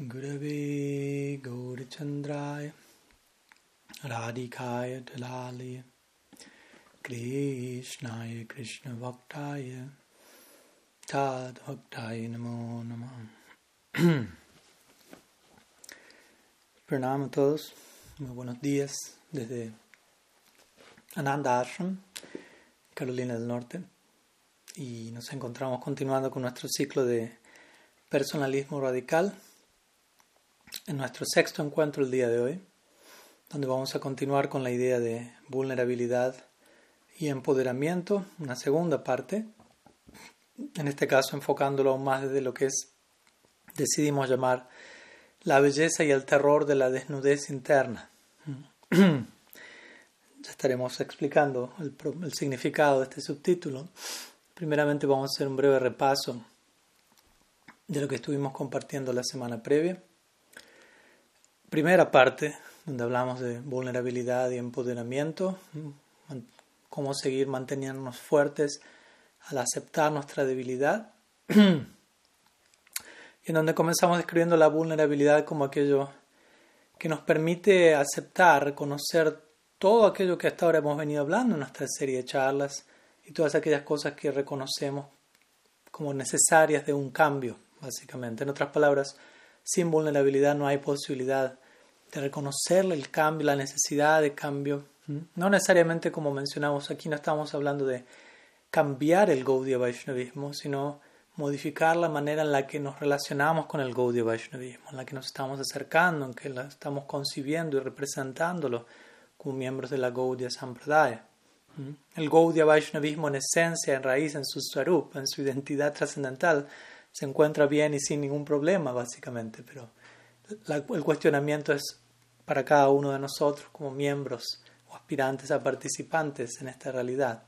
Gurave Gaurachandraya Radhikaya Dalali Krishnaya Krishna Bhaktaya Tad Bhaktaya Namo Namo Pranam a todos, muy buenos días desde Ananda Ashram, Carolina del Norte, y nos encontramos continuando con nuestro ciclo de personalismo radical en nuestro sexto encuentro el día de hoy, donde vamos a continuar con la idea de vulnerabilidad y empoderamiento, una segunda parte, en este caso enfocándolo aún más desde lo que es, decidimos llamar la belleza y el terror de la desnudez interna. ya estaremos explicando el, el significado de este subtítulo. Primeramente vamos a hacer un breve repaso de lo que estuvimos compartiendo la semana previa primera parte, donde hablamos de vulnerabilidad y empoderamiento, cómo seguir manteniéndonos fuertes al aceptar nuestra debilidad, y en donde comenzamos describiendo la vulnerabilidad como aquello que nos permite aceptar, reconocer todo aquello que hasta ahora hemos venido hablando en nuestra serie de charlas y todas aquellas cosas que reconocemos como necesarias de un cambio, básicamente. En otras palabras, sin vulnerabilidad no hay posibilidad de reconocer el cambio, la necesidad de cambio. No necesariamente, como mencionamos aquí, no estamos hablando de cambiar el Gaudiya Vaishnavismo, sino modificar la manera en la que nos relacionamos con el Gaudiya Vaishnavismo, en la que nos estamos acercando, en que la estamos concibiendo y representándolo como miembros de la Gaudiya Sampradaya. El Gaudiya Vaishnavismo en esencia, en raíz, en su swarup, en su identidad trascendental, se encuentra bien y sin ningún problema, básicamente, pero el cuestionamiento es para cada uno de nosotros como miembros o aspirantes a participantes en esta realidad.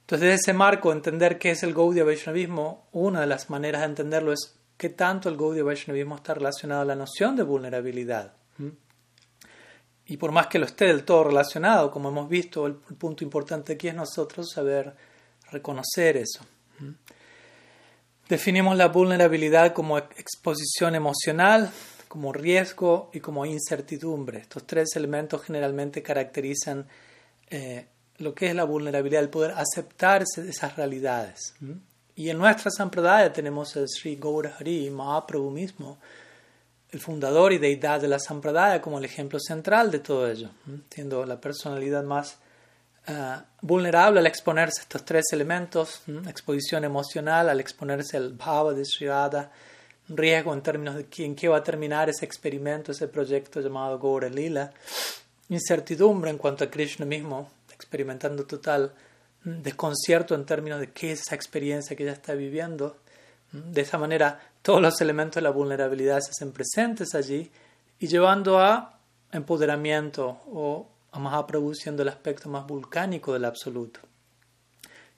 Entonces, desde ese marco, entender qué es el Gaudiya Vaishnavismo, una de las maneras de entenderlo es qué tanto el Gaudiya Vaishnavismo está relacionado a la noción de vulnerabilidad. Y por más que lo esté del todo relacionado, como hemos visto, el punto importante aquí es nosotros saber reconocer eso. Definimos la vulnerabilidad como exposición emocional, como riesgo y como incertidumbre. Estos tres elementos generalmente caracterizan eh, lo que es la vulnerabilidad, el poder aceptarse de esas realidades. Y en nuestra Sampradaya tenemos el Sri Gaurahari Mahaprabhu mismo, el fundador y deidad de la Sampradaya, como el ejemplo central de todo ello, siendo la personalidad más eh, vulnerable al exponerse a estos tres elementos, exposición emocional, al exponerse al bhava de Sri riesgo en términos de en qué va a terminar ese experimento, ese proyecto llamado Gaura Lila, incertidumbre en cuanto a Krishna mismo, experimentando total desconcierto en términos de qué es esa experiencia que ella está viviendo. De esa manera, todos los elementos de la vulnerabilidad se hacen presentes allí y llevando a empoderamiento o a Mahaprabhu el aspecto más volcánico del absoluto.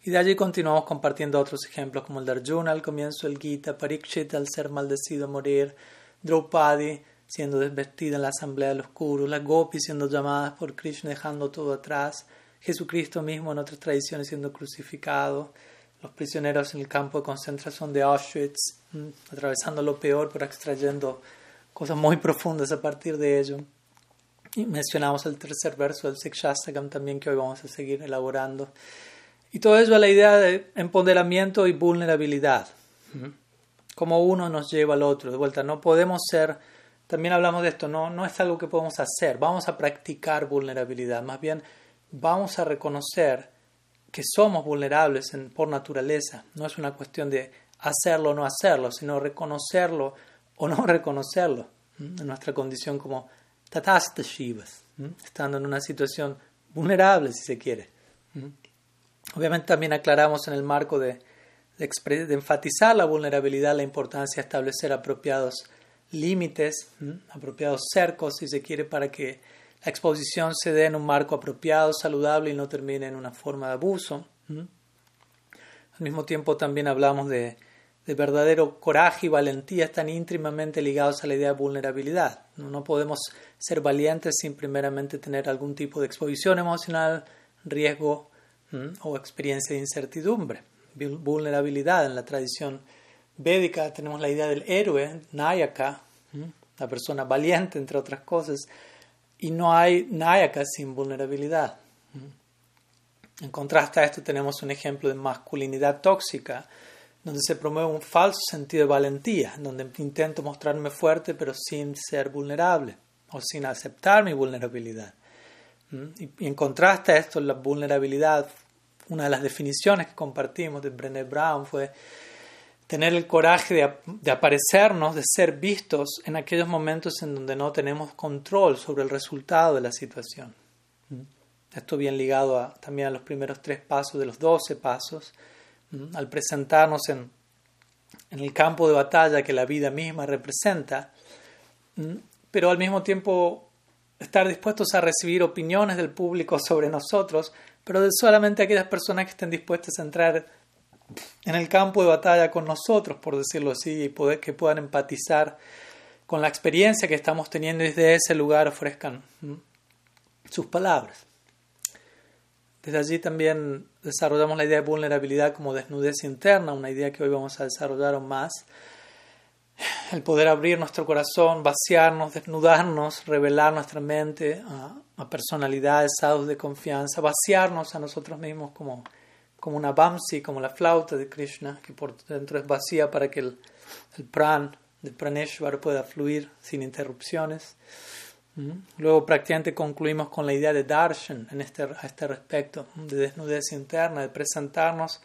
Y de allí continuamos compartiendo otros ejemplos como el de Arjuna al comienzo del Gita, Parikshit al ser maldecido a morir, Draupadi siendo desvestida en la asamblea de los Kurus, las Gopis siendo llamadas por Krishna dejando todo atrás, Jesucristo mismo en otras tradiciones siendo crucificado, los prisioneros en el campo de concentración de Auschwitz, mm, atravesando lo peor pero extrayendo cosas muy profundas a partir de ello. Y mencionamos el tercer verso del Sikshastakam también que hoy vamos a seguir elaborando. Y todo eso a la idea de empoderamiento y vulnerabilidad. Como uno nos lleva al otro. De vuelta, no podemos ser, también hablamos de esto, no, no es algo que podemos hacer, vamos a practicar vulnerabilidad. Más bien, vamos a reconocer que somos vulnerables por naturaleza. No es una cuestión de hacerlo o no hacerlo, sino reconocerlo o no reconocerlo en nuestra condición como tatasta shivas, estando en una situación vulnerable, si se quiere. Obviamente también aclaramos en el marco de, de, enfatizar la vulnerabilidad, la importancia de establecer apropiados límites, apropiados cercos, si se quiere, para que la exposición se dé en un marco apropiado, saludable y no termine en una forma de abuso. Al mismo tiempo también hablamos de, de verdadero coraje y valentía están íntimamente ligados a la idea de vulnerabilidad. No podemos ser valientes sin primeramente tener algún tipo de exposición emocional, riesgo o experiencia de incertidumbre. Vulnerabilidad en la tradición védica tenemos la idea del héroe, Nayaka, la persona valiente, entre otras cosas, y no hay Nayaka sin vulnerabilidad. En contraste a esto tenemos un ejemplo de masculinidad tóxica, donde se promueve un falso sentido de valentía, donde intento mostrarme fuerte pero sin ser vulnerable o sin aceptar mi vulnerabilidad. Y, en contraste a esto, la vulnerabilidad, una de las definiciones que compartimos de Brené Brown fue tener el coraje de, aparecernos, de ser vistos en aquellos momentos en donde no tenemos control sobre el resultado de la situación. Esto bien ligado también a los primeros tres pasos de los doce pasos, al presentarnos en, en el campo de batalla que la vida misma representa, pero al mismo tiempo estar dispuestos a recibir opiniones del público sobre nosotros, pero de solamente aquellas personas que estén dispuestas a entrar en el campo de batalla con nosotros, por decirlo así, y poder, que puedan empatizar con la experiencia que estamos teniendo y desde ese lugar ofrezcan sus palabras. Desde allí también desarrollamos la idea de vulnerabilidad como desnudez interna, una idea que hoy vamos a desarrollar aún más. El poder abrir nuestro corazón, vaciarnos, desnudarnos, revelar nuestra mente a, a personalidades, estados de confianza, vaciarnos a nosotros mismos como como una bamsi, como la flauta de Krishna, que por dentro es vacía para que el, pran de Praneshwar pueda fluir sin interrupciones. Luego prácticamente concluimos con la idea de darshan en este, a este respecto, de desnudez interna, de presentarnos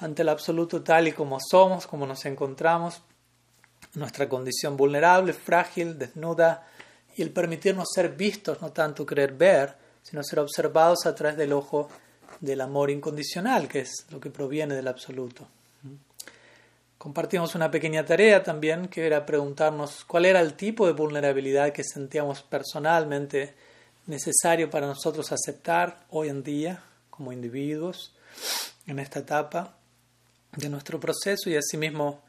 ante el absoluto tal y como somos, como nos encontramos, nuestra condición vulnerable, frágil, desnuda, y el permitirnos ser vistos, no tanto querer ver, sino ser observados a través del ojo del amor incondicional, que es lo que proviene del absoluto. Compartimos una pequeña tarea también, que era preguntarnos cuál era el tipo de vulnerabilidad que sentíamos personalmente necesario para nosotros aceptar hoy en día como individuos en esta etapa de nuestro proceso y asimismo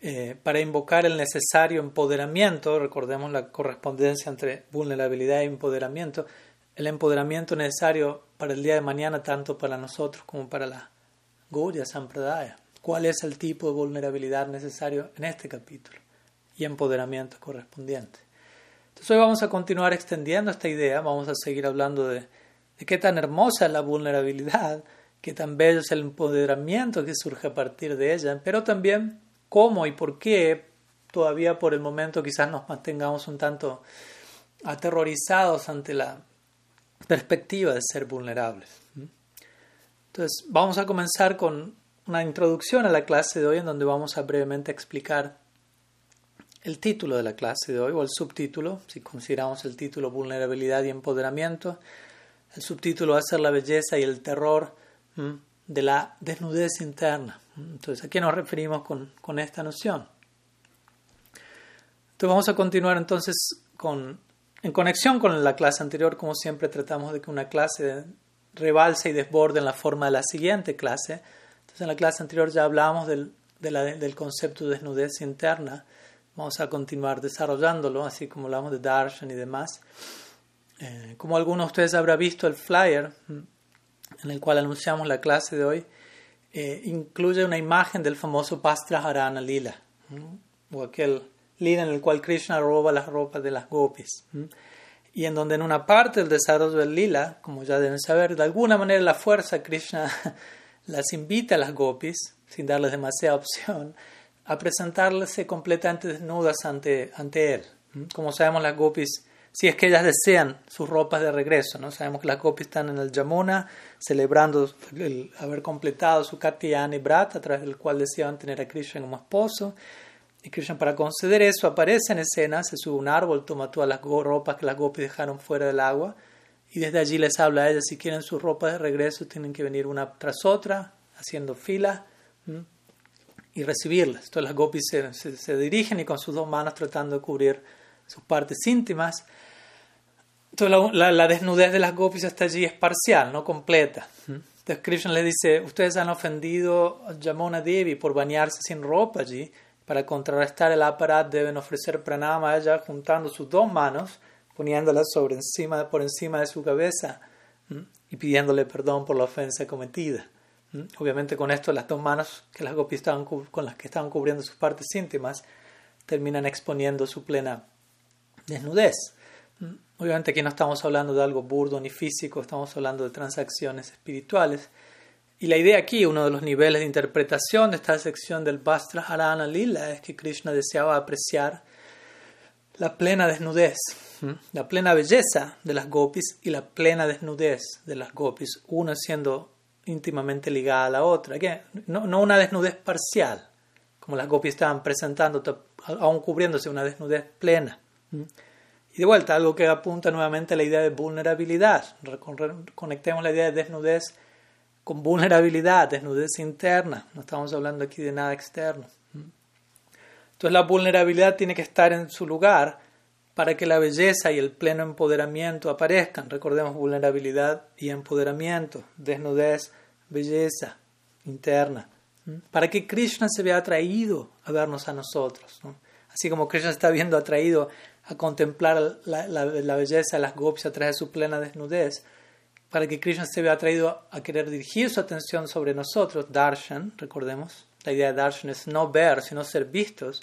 eh, para invocar el necesario empoderamiento, recordemos la correspondencia entre vulnerabilidad e empoderamiento, el empoderamiento necesario para el día de mañana, tanto para nosotros como para la Gaudiya Sampradaya. ¿Cuál es el tipo de vulnerabilidad necesario en este capítulo? Y empoderamiento correspondiente. Entonces hoy vamos a continuar extendiendo esta idea, vamos a seguir hablando de, de qué tan hermosa es la vulnerabilidad, qué tan bello es el empoderamiento que surge a partir de ella, pero también cómo y por qué todavía por el momento quizás nos mantengamos un tanto aterrorizados ante la perspectiva de ser vulnerables. Entonces, vamos a comenzar con una introducción a la clase de hoy en donde vamos a brevemente explicar el título de la clase de hoy o el subtítulo, si consideramos el título Vulnerabilidad y Empoderamiento. El subtítulo va a ser La belleza y el terror de la desnudez interna. Entonces, ¿a qué nos referimos con, con esta noción? Entonces, vamos a continuar entonces con en conexión con la clase anterior, como siempre tratamos de que una clase rebalse y desborde en la forma de la siguiente clase. Entonces en la clase anterior ya hablamos del, del concepto de desnudez interna. Vamos a continuar desarrollándolo, así como hablamos de darshan y demás. Eh, como algunos de ustedes habrán visto, el flyer en el cual anunciamos la clase de hoy eh, incluye una imagen del famoso Pastra Harana Lila, o aquel lila en el cual Krishna roba las ropas de las gopis. Y en donde en una parte del desarrollo del lila, como ya deben saber, de alguna manera la fuerza Krishna las invita a las gopis, sin darles demasiada opción, a presentarse completamente desnudas ante, ante él. Como sabemos, las gopis, si es que ellas desean sus ropas de regreso, ¿no? sabemos que las gopis están en el Yamuna celebrando el haber completado su Katyayani Brat, a través del cual deseaban tener a Krishna como esposo. Y Krishna para conceder eso aparece en escena, se sube un árbol, toma todas las ropas que las gopis dejaron fuera del agua y desde allí les habla a ellas si quieren sus ropas de regreso tienen que venir una tras otra haciendo fila y recibirlas. Entonces las gopis se, se, dirigen y con sus dos manos tratando de cubrir sus partes íntimas. Entonces la, la, desnudez de las gopis hasta allí es parcial, no completa. Entonces Krishna les dice, ustedes han ofendido a Yamuna Devi por bañarse sin ropa allí para contrarrestar el aparat deben ofrecer pranama a ella juntando sus dos manos, poniéndolas sobre encima, por encima de su cabeza y pidiéndole perdón por la ofensa cometida. Obviamente con esto las dos manos que las gopis estaban con las que estaban cubriendo sus partes íntimas terminan exponiendo su plena desnudez. Obviamente aquí no estamos hablando de algo burdo ni físico, estamos hablando de transacciones espirituales. Y la idea aquí, uno de los niveles de interpretación de esta sección del Vastra Harana Lila, es que Krishna deseaba apreciar la plena desnudez, la plena belleza de las gopis y la plena desnudez de las gopis, una siendo íntimamente ligada a la otra. No, no una desnudez parcial, como las gopis estaban presentando, aún cubriéndose una desnudez plena. Y de vuelta, algo que apunta nuevamente a la idea de vulnerabilidad. Conectemos la idea de desnudez con vulnerabilidad, desnudez interna. No estamos hablando aquí de nada externo. Entonces la vulnerabilidad tiene que estar en su lugar para que la belleza y el pleno empoderamiento aparezcan. Recordemos vulnerabilidad y empoderamiento, desnudez, belleza interna. Para que Krishna se vea atraído a vernos a nosotros. Así como Krishna está viendo atraído a contemplar la, la, belleza de las gopis a través de su plena desnudez, para que Krishna se vea atraído a querer dirigir su atención sobre nosotros, darshan, recordemos, la idea de darshan es no ver, sino ser vistos,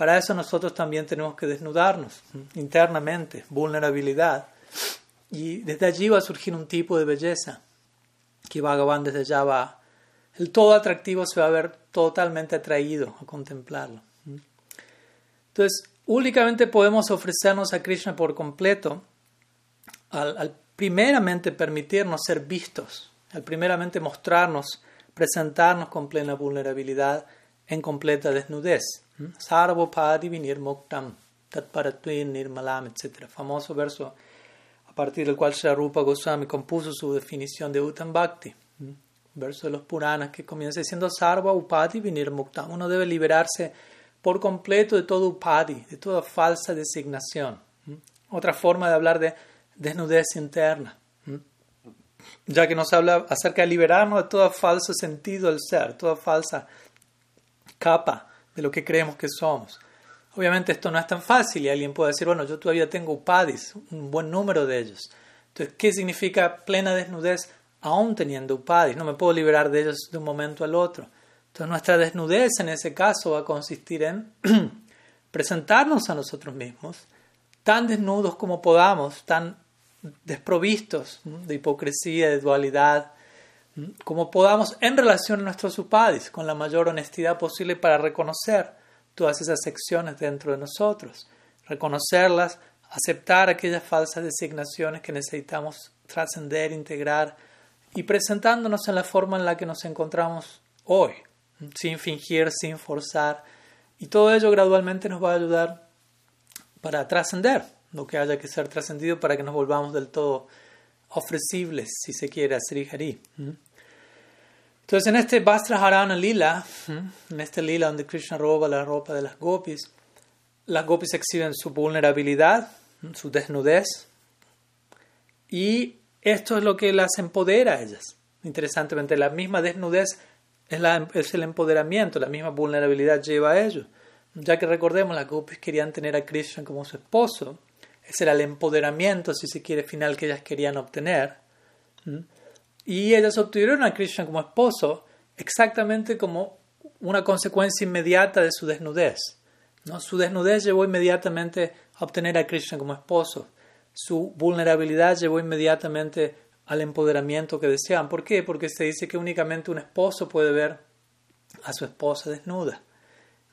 para eso nosotros también tenemos que desnudarnos internamente, vulnerabilidad, y desde allí va a surgir un tipo de belleza que Bhagavan desde allá va, el todo atractivo se va a ver totalmente atraído a contemplarlo. Entonces, únicamente podemos ofrecernos a Krishna por completo al, primeramente permitirnos ser vistos, al primeramente mostrarnos, presentarnos con plena vulnerabilidad en completa desnudez. Sarvopadi vinir muktam, tatparatwin nirmalam, etc. Famoso verso a partir del cual Rupa Goswami compuso su definición de Uttam Bhakti. Verso de los Puranas que comienza diciendo Sarva Upadi vinir muktam. Uno debe liberarse por completo de todo upadi, de toda falsa designación. Otra forma de hablar de desnudez interna, ya que nos habla acerca de liberarnos de todo falso sentido del ser, toda falsa capa de lo que creemos que somos. Obviamente esto no es tan fácil y alguien puede decir, bueno, yo todavía tengo upadis, un buen número de ellos. Entonces, ¿qué significa plena desnudez aún teniendo upadis? No me puedo liberar de ellos de un momento al otro. Entonces nuestra desnudez en ese caso va a consistir en presentarnos a nosotros mismos tan desnudos como podamos, tan desprovistos de hipocresía, de dualidad, como podamos en relación a nuestros upadis, con la mayor honestidad posible para reconocer todas esas secciones dentro de nosotros, reconocerlas, aceptar aquellas falsas designaciones que necesitamos trascender, integrar y presentándonos en la forma en la que nos encontramos hoy, sin fingir, sin forzar. Y todo ello gradualmente nos va a ayudar para trascender lo que haya que ser trascendido para que nos volvamos del todo ofrecibles, si se quiere, a Sri Hari. Entonces, en este Vastra Harana Lila, en este Lila donde Krishna roba la ropa de las gopis, las gopis exhiben su vulnerabilidad, su desnudez, y esto es lo que las empodera a ellas. Interesantemente, la misma desnudez es, el empoderamiento, la misma vulnerabilidad lleva a ello. Ya que recordemos, las gopis querían tener a Krishna como su esposo, ese era el empoderamiento, si se quiere, final que ellas querían obtener. Y ellas obtuvieron a Krishna como esposo exactamente como una consecuencia inmediata de su desnudez. ¿no? Su desnudez llevó inmediatamente a obtener a Krishna como esposo. Su vulnerabilidad llevó inmediatamente al empoderamiento que desean. ¿Por qué? Porque se dice que únicamente un esposo puede ver a su esposa desnuda.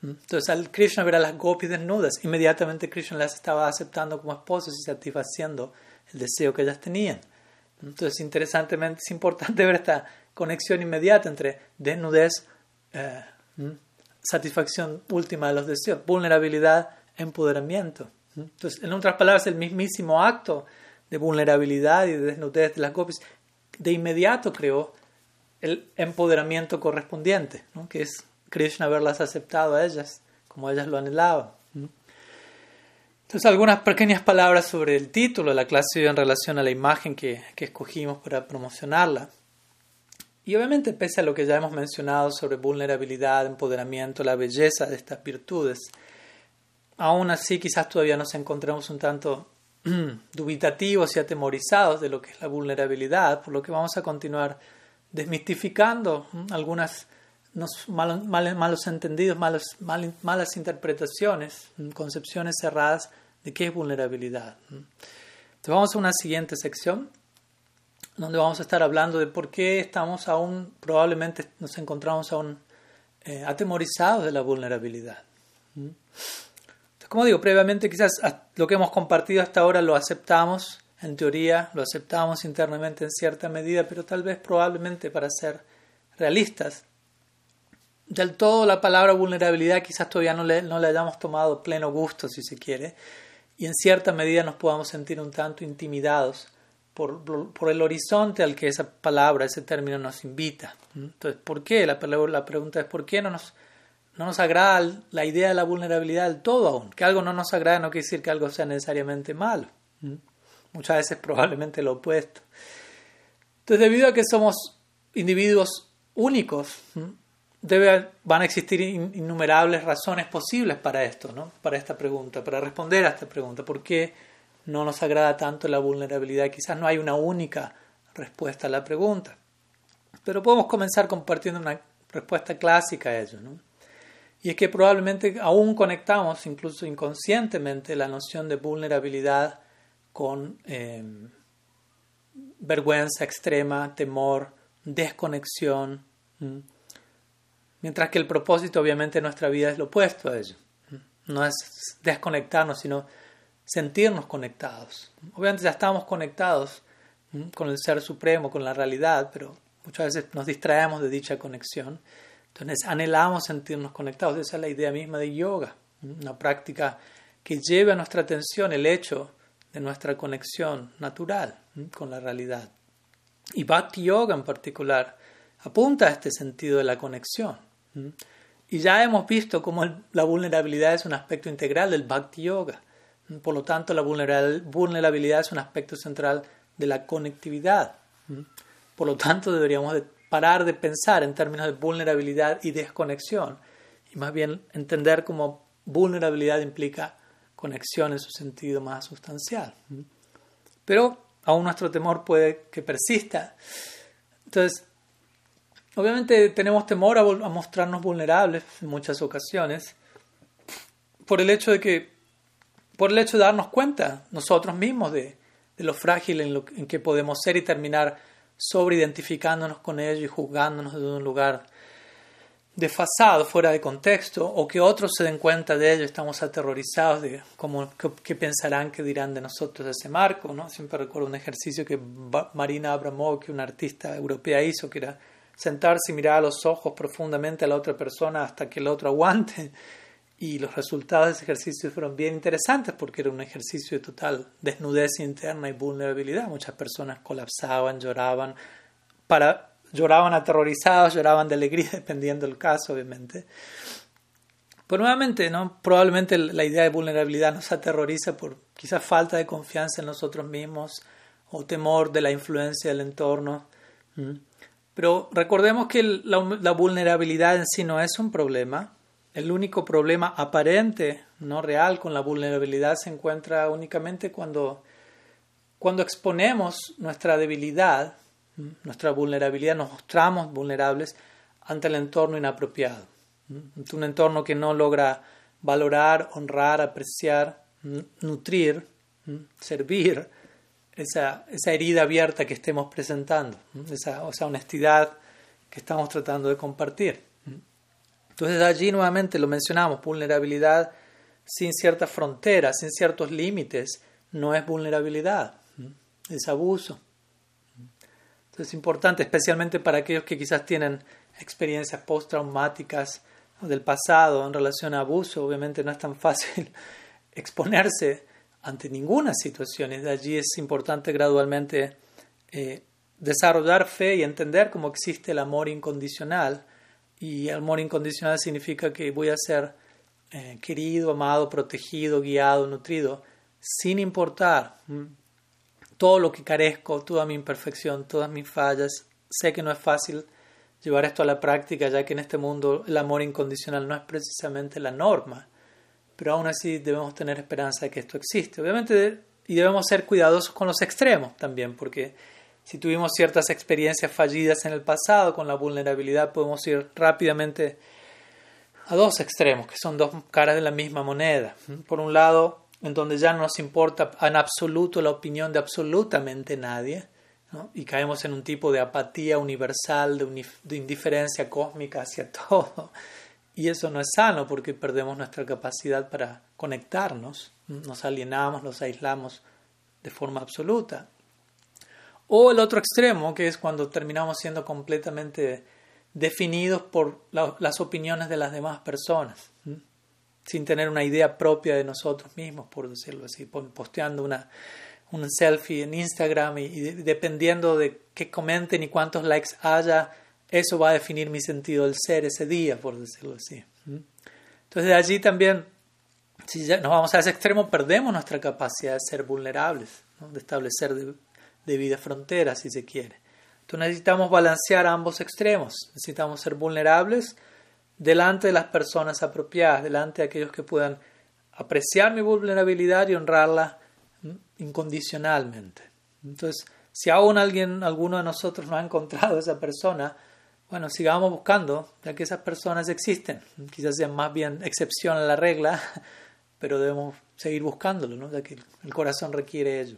Entonces al Krishna ver a las gopis desnudas, inmediatamente Krishna las estaba aceptando como esposas y satisfaciendo el deseo que ellas tenían. Entonces interesantemente es importante ver esta conexión inmediata entre desnudez, eh, satisfacción última de los deseos, vulnerabilidad, empoderamiento. Entonces, en otras palabras, el mismísimo acto de vulnerabilidad y de desnudez de las gopis, de inmediato creó el empoderamiento correspondiente, que es Krishna haberlas aceptado a ellas como ellas lo anhelaban. Entonces, algunas pequeñas palabras sobre el título de la clase en relación a la imagen que, que escogimos para promocionarla. Y obviamente, pese a lo que ya hemos mencionado sobre vulnerabilidad, empoderamiento, la belleza de estas virtudes, aún así quizás todavía nos encontramos un tanto dubitativos y atemorizados de lo que es la vulnerabilidad, por lo que vamos a continuar desmistificando algunas malos, malos, entendidos, malos, malas interpretaciones, concepciones cerradas de qué es vulnerabilidad. Entonces vamos a una siguiente sección donde vamos a estar hablando de por qué estamos aún, probablemente nos encontramos aún eh, atemorizados de la vulnerabilidad. Entonces, como digo, previamente quizás lo que hemos compartido hasta ahora lo aceptamos, en teoría lo aceptamos internamente en cierta medida, pero tal vez probablemente para ser realistas, del todo la palabra vulnerabilidad quizás todavía no le, no le hayamos tomado pleno gusto, si se quiere, y en cierta medida nos podamos sentir un tanto intimidados por, por, el horizonte al que esa palabra, ese término nos invita. Entonces, ¿por qué? La, la pregunta es ¿por qué no nos, no nos agrada la idea de la vulnerabilidad del todo aún? Que algo no nos agrada no quiere decir que algo sea necesariamente malo. Muchas veces probablemente lo opuesto. Entonces, debido a que somos individuos únicos, debe, van a existir innumerables razones posibles para esto, ¿no? para esta pregunta, para responder a esta pregunta. ¿Por qué no nos agrada tanto la vulnerabilidad? Quizás no hay una única respuesta a la pregunta. Pero podemos comenzar compartiendo una respuesta clásica a ello. ¿no? Y es que probablemente aún conectamos, incluso inconscientemente, la noción de vulnerabilidad con eh, vergüenza extrema, temor, desconexión. Mientras que el propósito obviamente de nuestra vida es lo opuesto a ello. No es desconectarnos, sino sentirnos conectados. Obviamente ya estamos conectados con el Ser Supremo, con la realidad, pero muchas veces nos distraemos de dicha conexión. Entonces anhelamos sentirnos conectados. Esa es la idea misma de yoga, una práctica que lleve a nuestra atención el hecho de nuestra conexión natural con la realidad. Y Bhakti Yoga en particular apunta a este sentido de la conexión. Y ya hemos visto cómo la vulnerabilidad es un aspecto integral del Bhakti Yoga. Por lo tanto, la vulnerabilidad es un aspecto central de la conectividad. Por lo tanto, deberíamos parar de pensar en términos de vulnerabilidad y desconexión y más bien entender cómo vulnerabilidad implica conexión en su sentido más sustancial. Pero aún nuestro temor puede que persista. Entonces, Obviamente tenemos temor a, mostrarnos vulnerables en muchas ocasiones por el hecho de que, por el hecho de darnos cuenta nosotros mismos de, lo frágil en, lo, en que podemos ser y terminar sobreidentificándonos con ello y juzgándonos desde un lugar desfasado, fuera de contexto, o que otros se den cuenta de ello, estamos aterrorizados de cómo, qué, pensarán, qué dirán de nosotros ese marco. ¿no? Siempre recuerdo un ejercicio que Marina Abramov, que una artista europea hizo, que era sentarse y mirar a los ojos profundamente a la otra persona hasta que el otro aguante. Y los resultados de ese ejercicio fueron bien interesantes porque era un ejercicio de total desnudez interna y vulnerabilidad. Muchas personas colapsaban, lloraban, para, lloraban aterrorizados, lloraban de alegría, dependiendo del caso, obviamente. Pero nuevamente, ¿no? probablemente la idea de vulnerabilidad nos aterroriza por quizás falta de confianza en nosotros mismos o temor de la influencia del entorno. Pero recordemos que la, vulnerabilidad en sí no es un problema. El único problema aparente, no real, con la vulnerabilidad se encuentra únicamente cuando, cuando exponemos nuestra debilidad, nuestra vulnerabilidad, nos mostramos vulnerables ante el entorno inapropiado. Ante un entorno que no logra valorar, honrar, apreciar, nutrir, servir esa, esa herida abierta que estemos presentando, esa, esa honestidad que estamos tratando de compartir. Entonces allí nuevamente lo mencionamos, vulnerabilidad sin ciertas fronteras, sin ciertos límites, no es vulnerabilidad, es abuso. Entonces es importante, especialmente para aquellos que quizás tienen experiencias postraumáticas del pasado en relación a abuso, obviamente no es tan fácil exponerse ante ninguna situación. Y de allí es importante gradualmente eh, desarrollar fe y entender cómo existe el amor incondicional. Y el amor incondicional significa que voy a ser eh, querido, amado, protegido, guiado, nutrido, sin importar todo lo que carezco, toda mi imperfección, todas mis fallas. Sé que no es fácil llevar esto a la práctica, ya que en este mundo el amor incondicional no es precisamente la norma pero aún así debemos tener esperanza de que esto existe. Obviamente, y debemos ser cuidadosos con los extremos también, porque si tuvimos ciertas experiencias fallidas en el pasado con la vulnerabilidad, podemos ir rápidamente a dos extremos, que son dos caras de la misma moneda. Por un lado, en donde ya no nos importa en absoluto la opinión de absolutamente nadie, y caemos en un tipo de apatía universal, de, indiferencia cósmica hacia todo. Y eso no es sano porque perdemos nuestra capacidad para conectarnos, nos alienamos, nos aislamos de forma absoluta. O el otro extremo, que es cuando terminamos siendo completamente definidos por las opiniones de las demás personas, sin tener una idea propia de nosotros mismos, por decirlo así, posteando una, un selfie en Instagram y, dependiendo de qué comenten y cuántos likes haya, eso va a definir mi sentido del ser ese día, por decirlo así. Entonces de allí también, si ya nos vamos a ese extremo, perdemos nuestra capacidad de ser vulnerables, de establecer de, vida fronteras, si se quiere. Entonces necesitamos balancear ambos extremos, necesitamos ser vulnerables delante de las personas apropiadas, delante de aquellos que puedan apreciar mi vulnerabilidad y honrarla incondicionalmente. Entonces, si aún alguien, alguno de nosotros no ha encontrado a esa persona, bueno, sigamos buscando, ya que esas personas existen. Quizás sean más bien excepción a la regla, pero debemos seguir buscándolo, ¿no? ya que el corazón requiere ello.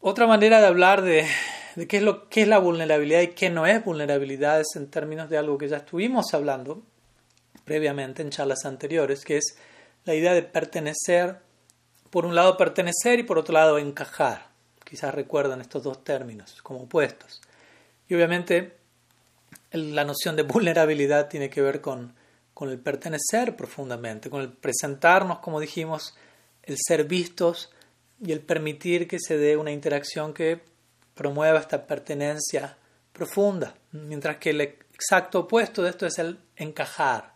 Otra manera de hablar de, qué, es lo, qué es la vulnerabilidad y qué no es vulnerabilidad es en términos de algo que ya estuvimos hablando previamente en charlas anteriores, que es la idea de pertenecer, por un lado pertenecer y por otro lado encajar. Quizás recuerdan estos dos términos como opuestos. Y obviamente la noción de vulnerabilidad tiene que ver con, con el pertenecer profundamente, con el presentarnos, como dijimos, el ser vistos y el permitir que se dé una interacción que promueva esta pertenencia profunda, mientras que el exacto opuesto de esto es el encajar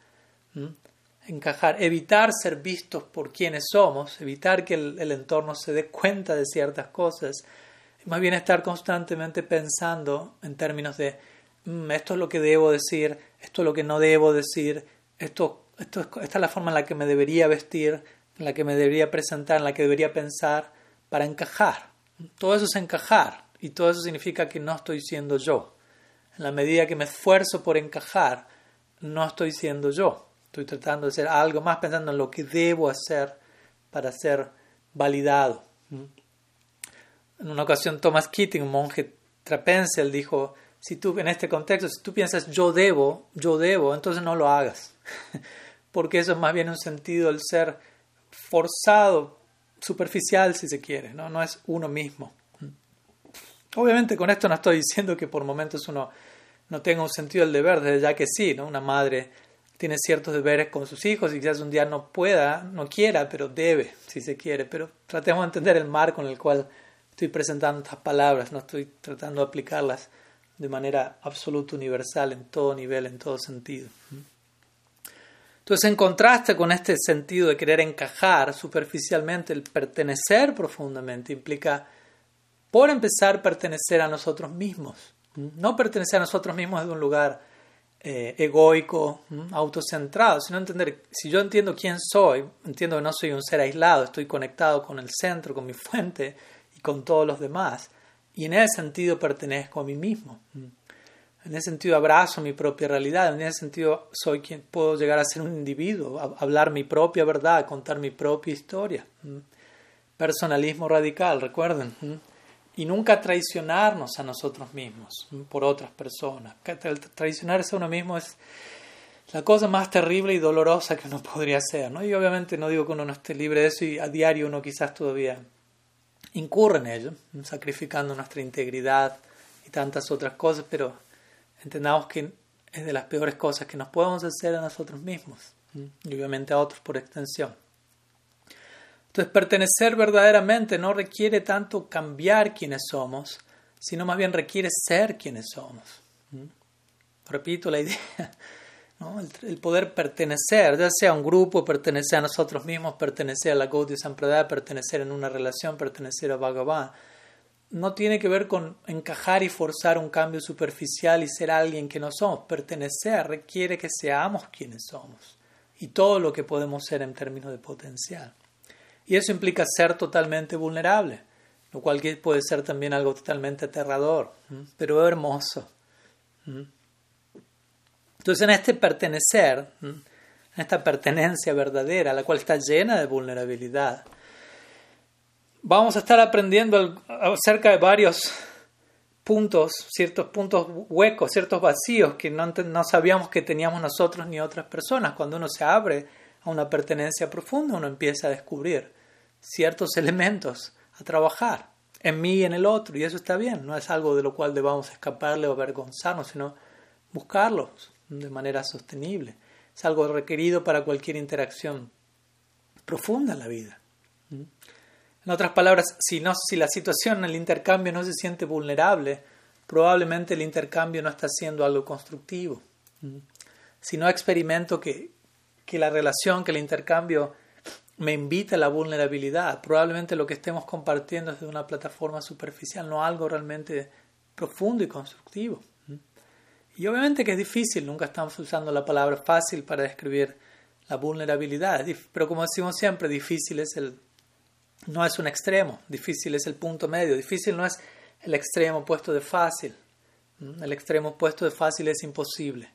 encajar, evitar ser vistos por quienes somos, evitar que el, entorno se dé cuenta de ciertas cosas, más bien estar constantemente pensando en términos de mm, esto es lo que debo decir, esto es lo que no debo decir, esto, esto, esta es la forma en la que me debería vestir, en la que me debería presentar, en la que debería pensar para encajar. Todo eso es encajar y todo eso significa que no estoy siendo yo. En la medida que me esfuerzo por encajar, no estoy siendo yo. Estoy tratando de hacer algo más pensando en lo que debo hacer para ser validado. En una ocasión Thomas Keating, un monje trapense, él dijo, si tú en este contexto, si tú piensas yo debo, yo debo, entonces no lo hagas. Porque eso es más bien un sentido del ser forzado, superficial si se quiere, no, no es uno mismo. Obviamente con esto no estoy diciendo que por momentos uno no tenga un sentido del deber, desde ya que sí, ¿no? Una madre tiene ciertos deberes con sus hijos y quizás un día no pueda, no quiera, pero debe, si se quiere. Pero tratemos de entender el marco en el cual estoy presentando estas palabras, no estoy tratando de aplicarlas de manera absoluta, universal, en todo nivel, en todo sentido. Entonces, en contraste con este sentido de querer encajar superficialmente, el pertenecer profundamente implica, por empezar, pertenecer a nosotros mismos. No pertenecer a nosotros mismos desde un lugar eh, egoico, autocentrado, sino entender, si yo entiendo quién soy, entiendo que no soy un ser aislado, estoy conectado con el centro, con mi fuente con todos los demás, y en ese sentido pertenezco a mí mismo. En ese sentido abrazo mi propia realidad, en ese sentido soy quien puedo llegar a ser un individuo, hablar mi propia verdad, contar mi propia historia. Personalismo radical, recuerden y nunca traicionarnos a nosotros mismos por otras personas. Traicionarse a uno mismo es la cosa más terrible y dolorosa que uno podría hacer. ¿no? Y obviamente no digo que uno no esté libre de eso y a diario uno quizás todavía incurre en ello, sacrificando nuestra integridad y tantas otras cosas, pero entendamos que es de las peores cosas que nos podemos hacer a nosotros mismos y obviamente a otros por extensión. Entonces, pertenecer verdaderamente no requiere tanto cambiar quienes somos, sino más bien requiere ser quienes somos. Repito la idea, el, poder pertenecer, ya sea a un grupo, pertenecer a nosotros mismos, pertenecer a la Gaudiya Sampradaya, pertenecer en una relación, pertenecer a Bhagavan, no tiene que ver con encajar y forzar un cambio superficial y ser alguien que no somos. Pertenecer requiere que seamos quienes somos y todo lo que podemos ser en términos de potencial. Y eso implica ser totalmente vulnerable. lo cual puede ser también algo totalmente aterrador, pero hermoso. Entonces en este pertenecer, en esta pertenencia verdadera, la cual está llena de vulnerabilidad, vamos a estar aprendiendo acerca de varios puntos, ciertos puntos huecos, ciertos vacíos que no, sabíamos que teníamos nosotros ni otras personas. Cuando uno se abre a una pertenencia profunda, uno empieza a descubrir ciertos elementos a trabajar en mí y en el otro, y eso está bien, no es algo de lo cual debamos escaparle o avergonzarnos, sino buscarlos de manera sostenible. Es algo requerido para cualquier interacción profunda en la vida. En otras palabras, si, no, si la situación, el intercambio no se siente vulnerable, probablemente el intercambio no está siendo algo constructivo. Si no experimento que, que la relación, que el intercambio me invita a la vulnerabilidad, probablemente lo que estemos compartiendo es de una plataforma superficial, no algo realmente profundo y constructivo. Y obviamente que es difícil, nunca estamos usando la palabra fácil para describir la vulnerabilidad, pero como decimos siempre, difícil es el no es un extremo, difícil es el punto medio, difícil no es el extremo opuesto de fácil, el extremo opuesto de fácil es imposible,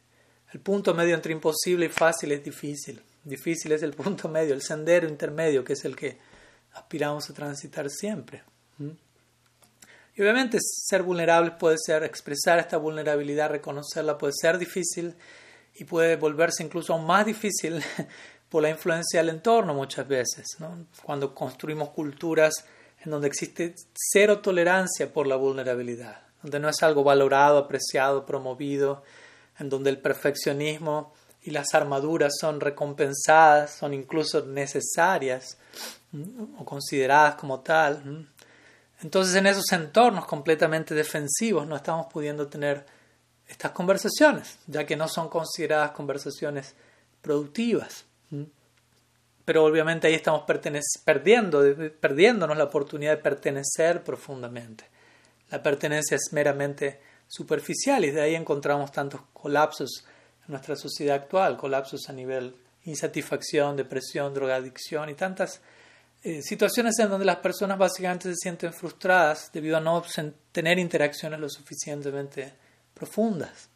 el punto medio entre imposible y fácil es difícil, difícil es el punto medio, el sendero intermedio que es el que aspiramos a transitar siempre. Obviamente ser vulnerable puede ser, expresar esta vulnerabilidad, reconocerla puede ser difícil y puede volverse incluso aún más difícil por la influencia del entorno muchas veces, cuando construimos culturas en donde existe cero tolerancia por la vulnerabilidad, donde no es algo valorado, apreciado, promovido, en donde el perfeccionismo y las armaduras son recompensadas, son incluso necesarias o consideradas como tal. Entonces en esos entornos completamente defensivos no estamos pudiendo tener estas conversaciones, ya que no son consideradas conversaciones productivas. Pero obviamente ahí estamos perdiendo, perdiéndonos la oportunidad de pertenecer profundamente. La pertenencia es meramente superficial y de ahí encontramos tantos colapsos en nuestra sociedad actual, colapsos a nivel insatisfacción, depresión, drogadicción y tantas eh, situaciones en donde las personas básicamente se sienten frustradas debido a no tener interacciones lo suficientemente profundas.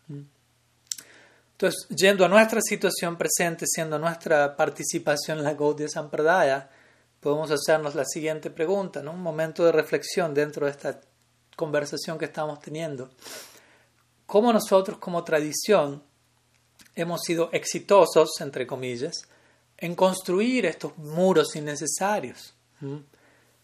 Entonces, yendo a nuestra situación presente, siendo nuestra participación en la Gaudiya Sampradaya, podemos hacernos la siguiente pregunta, ¿no? un momento de reflexión dentro de esta conversación que estamos teniendo. ¿Cómo nosotros como tradición hemos sido exitosos, entre comillas, en construir estos muros innecesarios?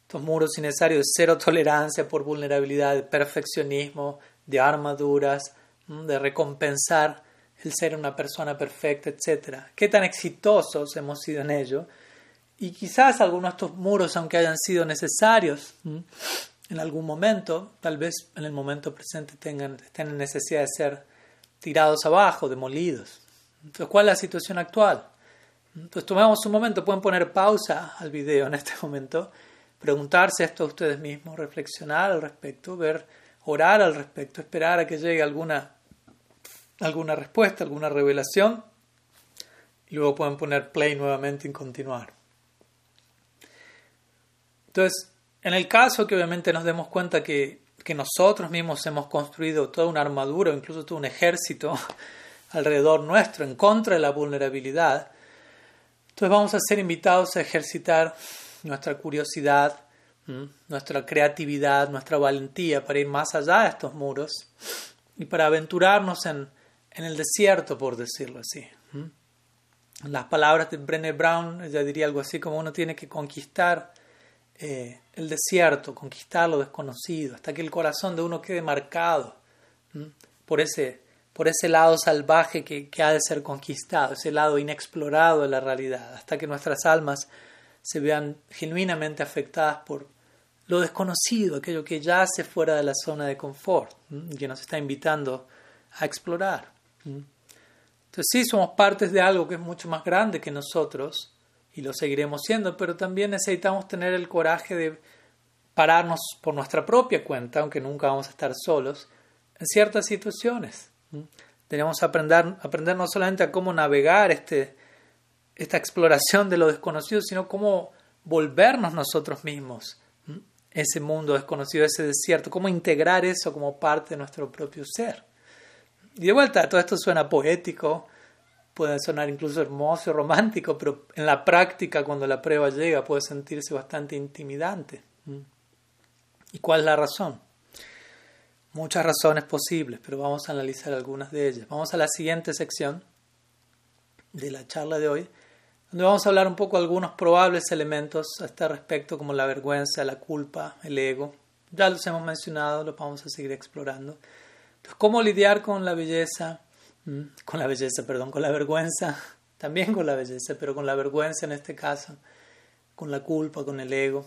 Estos muros innecesarios de cero tolerancia por vulnerabilidad, de perfeccionismo, de armaduras, de recompensar el ser una persona perfecta, etc. Qué tan exitosos hemos sido en ello. Y quizás algunos de estos muros, aunque hayan sido necesarios en algún momento, tal vez en el momento presente tengan, estén en necesidad de ser tirados abajo, demolidos. Entonces, ¿cuál es la situación actual? Entonces, tomemos un momento, pueden poner pausa al video en este momento, preguntarse esto a ustedes mismos, reflexionar al respecto, ver, orar al respecto, esperar a que llegue alguna alguna respuesta, alguna revelación, y luego pueden poner play nuevamente y continuar. Entonces, en el caso que obviamente nos demos cuenta que, que nosotros mismos hemos construido toda una armadura, incluso todo un ejército alrededor nuestro en contra de la vulnerabilidad, entonces vamos a ser invitados a ejercitar nuestra curiosidad, nuestra creatividad, nuestra valentía para ir más allá de estos muros y para aventurarnos en, en el desierto, por decirlo así. Las palabras de Brené Brown, ella diría algo así como uno tiene que conquistar eh, el desierto, conquistar lo desconocido, hasta que el corazón de uno quede marcado por, ese, por ese lado salvaje que, que ha de ser conquistado, ese lado inexplorado de la realidad, hasta que nuestras almas se vean genuinamente afectadas por lo desconocido, aquello que yace fuera de la zona de confort, y que nos está invitando a explorar. Entonces sí, somos partes de algo que es mucho más grande que nosotros y lo seguiremos siendo, pero también necesitamos tener el coraje de pararnos por nuestra propia cuenta, aunque nunca vamos a estar solos, en ciertas situaciones. Tenemos que aprender, aprender no solamente a cómo navegar este, esta exploración de lo desconocido, sino cómo volvernos nosotros mismos ese mundo desconocido, ese desierto, cómo integrar eso como parte de nuestro propio ser. Y de vuelta, todo esto suena poético, puede sonar incluso hermoso romántico, pero en la práctica, cuando la prueba llega, puede sentirse bastante intimidante. ¿Y cuál es la razón? Muchas razones posibles, pero vamos a analizar algunas de ellas. Vamos a la siguiente sección de la charla de hoy, donde vamos a hablar un poco de algunos probables elementos a este respecto, como la vergüenza, la culpa, el ego. Ya los hemos mencionado, los vamos a seguir explorando. Entonces, ¿cómo lidiar con la belleza? Mm, con la belleza, perdón, con la vergüenza, también con la belleza, pero con la vergüenza en este caso, con la culpa, con el ego.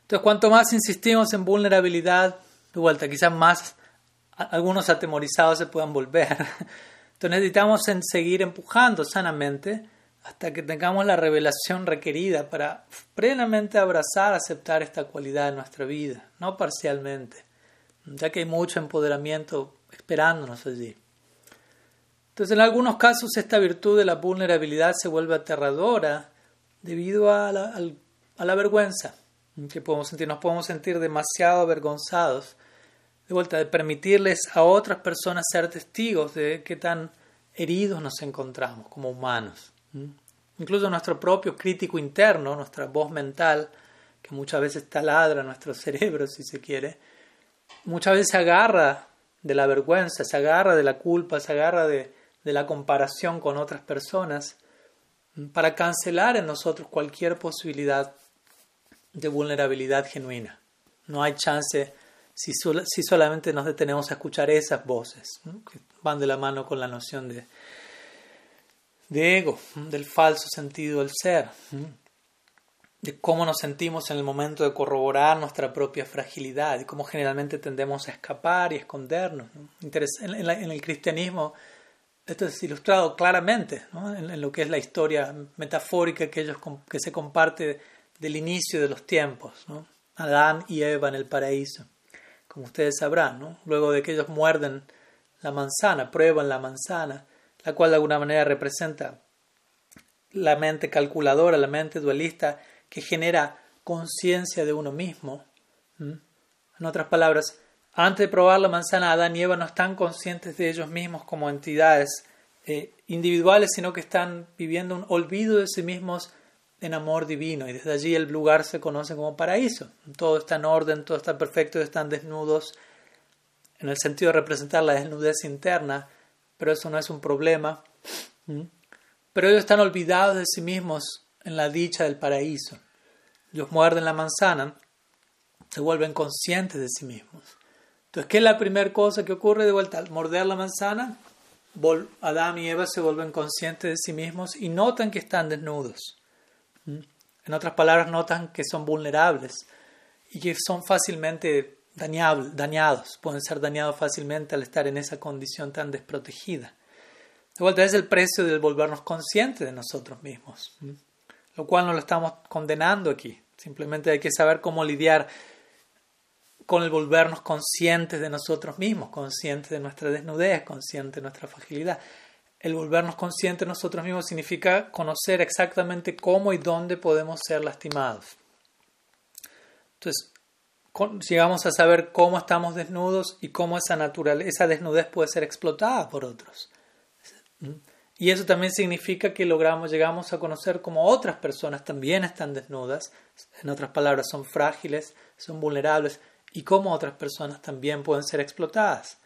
Entonces, cuanto más insistimos en vulnerabilidad, de vuelta, quizás más algunos atemorizados se puedan volver. Entonces necesitamos seguir empujando sanamente hasta que tengamos la revelación requerida para plenamente abrazar, aceptar esta cualidad en nuestra vida, no parcialmente, ya que hay mucho empoderamiento esperándonos allí. Entonces, en algunos casos esta virtud de la vulnerabilidad se vuelve aterradora debido a la, a la vergüenza que podemos sentir. Nos podemos sentir demasiado avergonzados de vuelta, de permitirles a otras personas ser testigos de qué tan heridos nos encontramos como humanos. Incluso nuestro propio crítico interno, nuestra voz mental, que muchas veces taladra nuestro cerebro, si se quiere, muchas veces se agarra de la vergüenza, se agarra de la culpa, se agarra de, de la comparación con otras personas para cancelar en nosotros cualquier posibilidad de vulnerabilidad genuina. No hay chance si, solamente nos detenemos a escuchar esas voces, que van de la mano con la noción de, de ego, del falso sentido del ser, de cómo nos sentimos en el momento de corroborar nuestra propia fragilidad y cómo generalmente tendemos a escapar y escondernos. En, el cristianismo esto es ilustrado claramente en, lo que es la historia metafórica que, ellos, que se comparte del inicio de los tiempos, Adán y Eva en el paraíso como ustedes sabrán, luego de que ellos muerden la manzana, prueban la manzana, la cual de alguna manera representa la mente calculadora, la mente dualista que genera conciencia de uno mismo. En otras palabras, antes de probar la manzana, Adán y Eva no están conscientes de ellos mismos como entidades eh, individuales, sino que están viviendo un olvido de sí mismos en amor divino y desde allí el lugar se conoce como paraíso. Todo está en orden, todo está perfecto, están desnudos en el sentido de representar la desnudez interna, pero eso no es un problema. Pero ellos están olvidados de sí mismos en la dicha del paraíso. Ellos muerden la manzana, se vuelven conscientes de sí mismos. Entonces, ¿qué es la primera cosa que ocurre de vuelta? Al morder la manzana, Adán y Eva se vuelven conscientes de sí mismos y notan que están desnudos. En otras palabras, notan que son vulnerables y que son fácilmente dañados, pueden ser dañados fácilmente al estar en esa condición tan desprotegida. De vuelta, es el precio del volvernos conscientes de nosotros mismos, lo cual no lo estamos condenando aquí. Simplemente hay que saber cómo lidiar con el volvernos conscientes de nosotros mismos, conscientes de nuestra desnudez, conscientes de nuestra fragilidad el volvernos conscientes nosotros mismos significa conocer exactamente cómo y dónde podemos ser lastimados. Entonces, llegamos a saber cómo estamos desnudos y cómo esa, naturaleza, esa desnudez puede ser explotada por otros. Y eso también significa que logramos, llegamos a conocer cómo otras personas también están desnudas, en otras palabras, son frágiles, son vulnerables, y cómo otras personas también pueden ser explotadas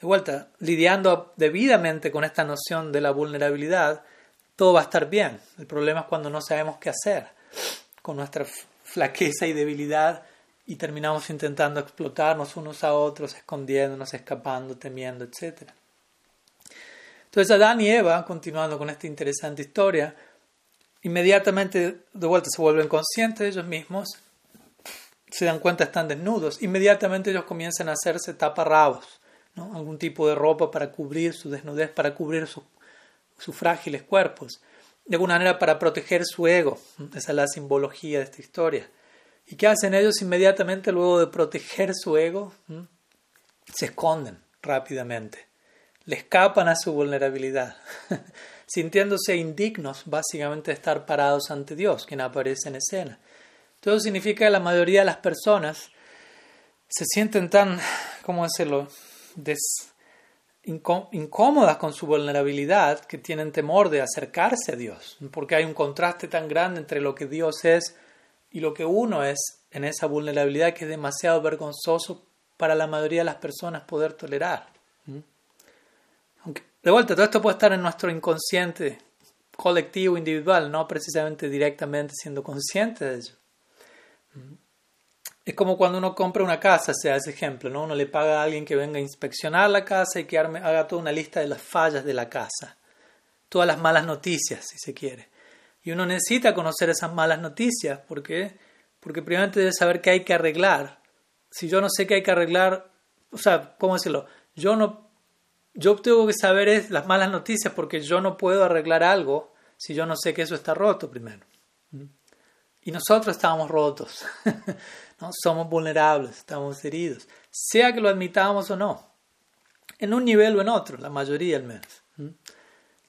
de vuelta, lidiando debidamente con esta noción de la vulnerabilidad, todo va a estar bien. El problema es cuando no sabemos qué hacer con nuestra flaqueza y debilidad y terminamos intentando explotarnos unos a otros, escondiéndonos, escapando, temiendo, etc. Entonces Adán y Eva, continuando con esta interesante historia, inmediatamente de vuelta se vuelven conscientes de ellos mismos, se dan cuenta están desnudos, inmediatamente ellos comienzan a hacerse taparrabos algún tipo de ropa para cubrir su desnudez, para cubrir sus frágiles cuerpos, de alguna manera para proteger su ego. Esa es la simbología de esta historia. ¿Y qué hacen ellos inmediatamente luego de proteger su ego? ¿Mm? Se esconden rápidamente, le escapan a su vulnerabilidad, sintiéndose indignos básicamente de estar parados ante Dios, quien aparece en escena. Todo significa que la mayoría de las personas se sienten tan, ¿cómo decirlo?, incómodas con su vulnerabilidad que tienen temor de acercarse a Dios, porque hay un contraste tan grande entre lo que Dios es y lo que uno es en esa vulnerabilidad que es demasiado vergonzoso para la mayoría de las personas poder tolerar. Aunque, de vuelta, todo esto puede estar en nuestro inconsciente colectivo, individual, no precisamente directamente siendo consciente de ello. Es como cuando uno compra una casa, sea ese ejemplo, ¿no? Uno le paga a alguien que venga a inspeccionar la casa y que haga toda una lista de las fallas de la casa, todas las malas noticias, si se quiere. Y uno necesita conocer esas malas noticias, ¿por qué? Porque primero debe saber qué hay que arreglar. Si yo no sé qué hay que arreglar, o sea, ¿cómo decirlo? Yo no, yo tengo que saber las malas noticias porque yo no puedo arreglar algo si yo no sé que eso está roto primero. Y nosotros estamos rotos, ¿no? somos vulnerables, estamos heridos, sea que lo admitamos o no, en un nivel o en otro, la mayoría al menos. Entonces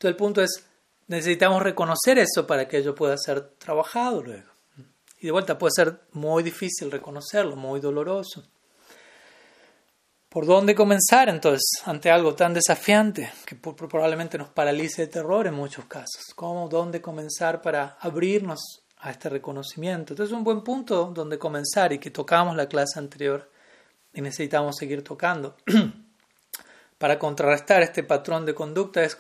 el punto es, necesitamos reconocer eso para que ello pueda ser trabajado luego. Y de vuelta puede ser muy difícil reconocerlo, muy doloroso. ¿Por dónde comenzar entonces ante algo tan desafiante que probablemente nos paralice de terror en muchos casos? ¿Cómo, dónde comenzar para abrirnos a este reconocimiento. Entonces es un buen punto donde comenzar y que tocamos la clase anterior y necesitamos seguir tocando. Para contrarrestar este patrón de conducta es,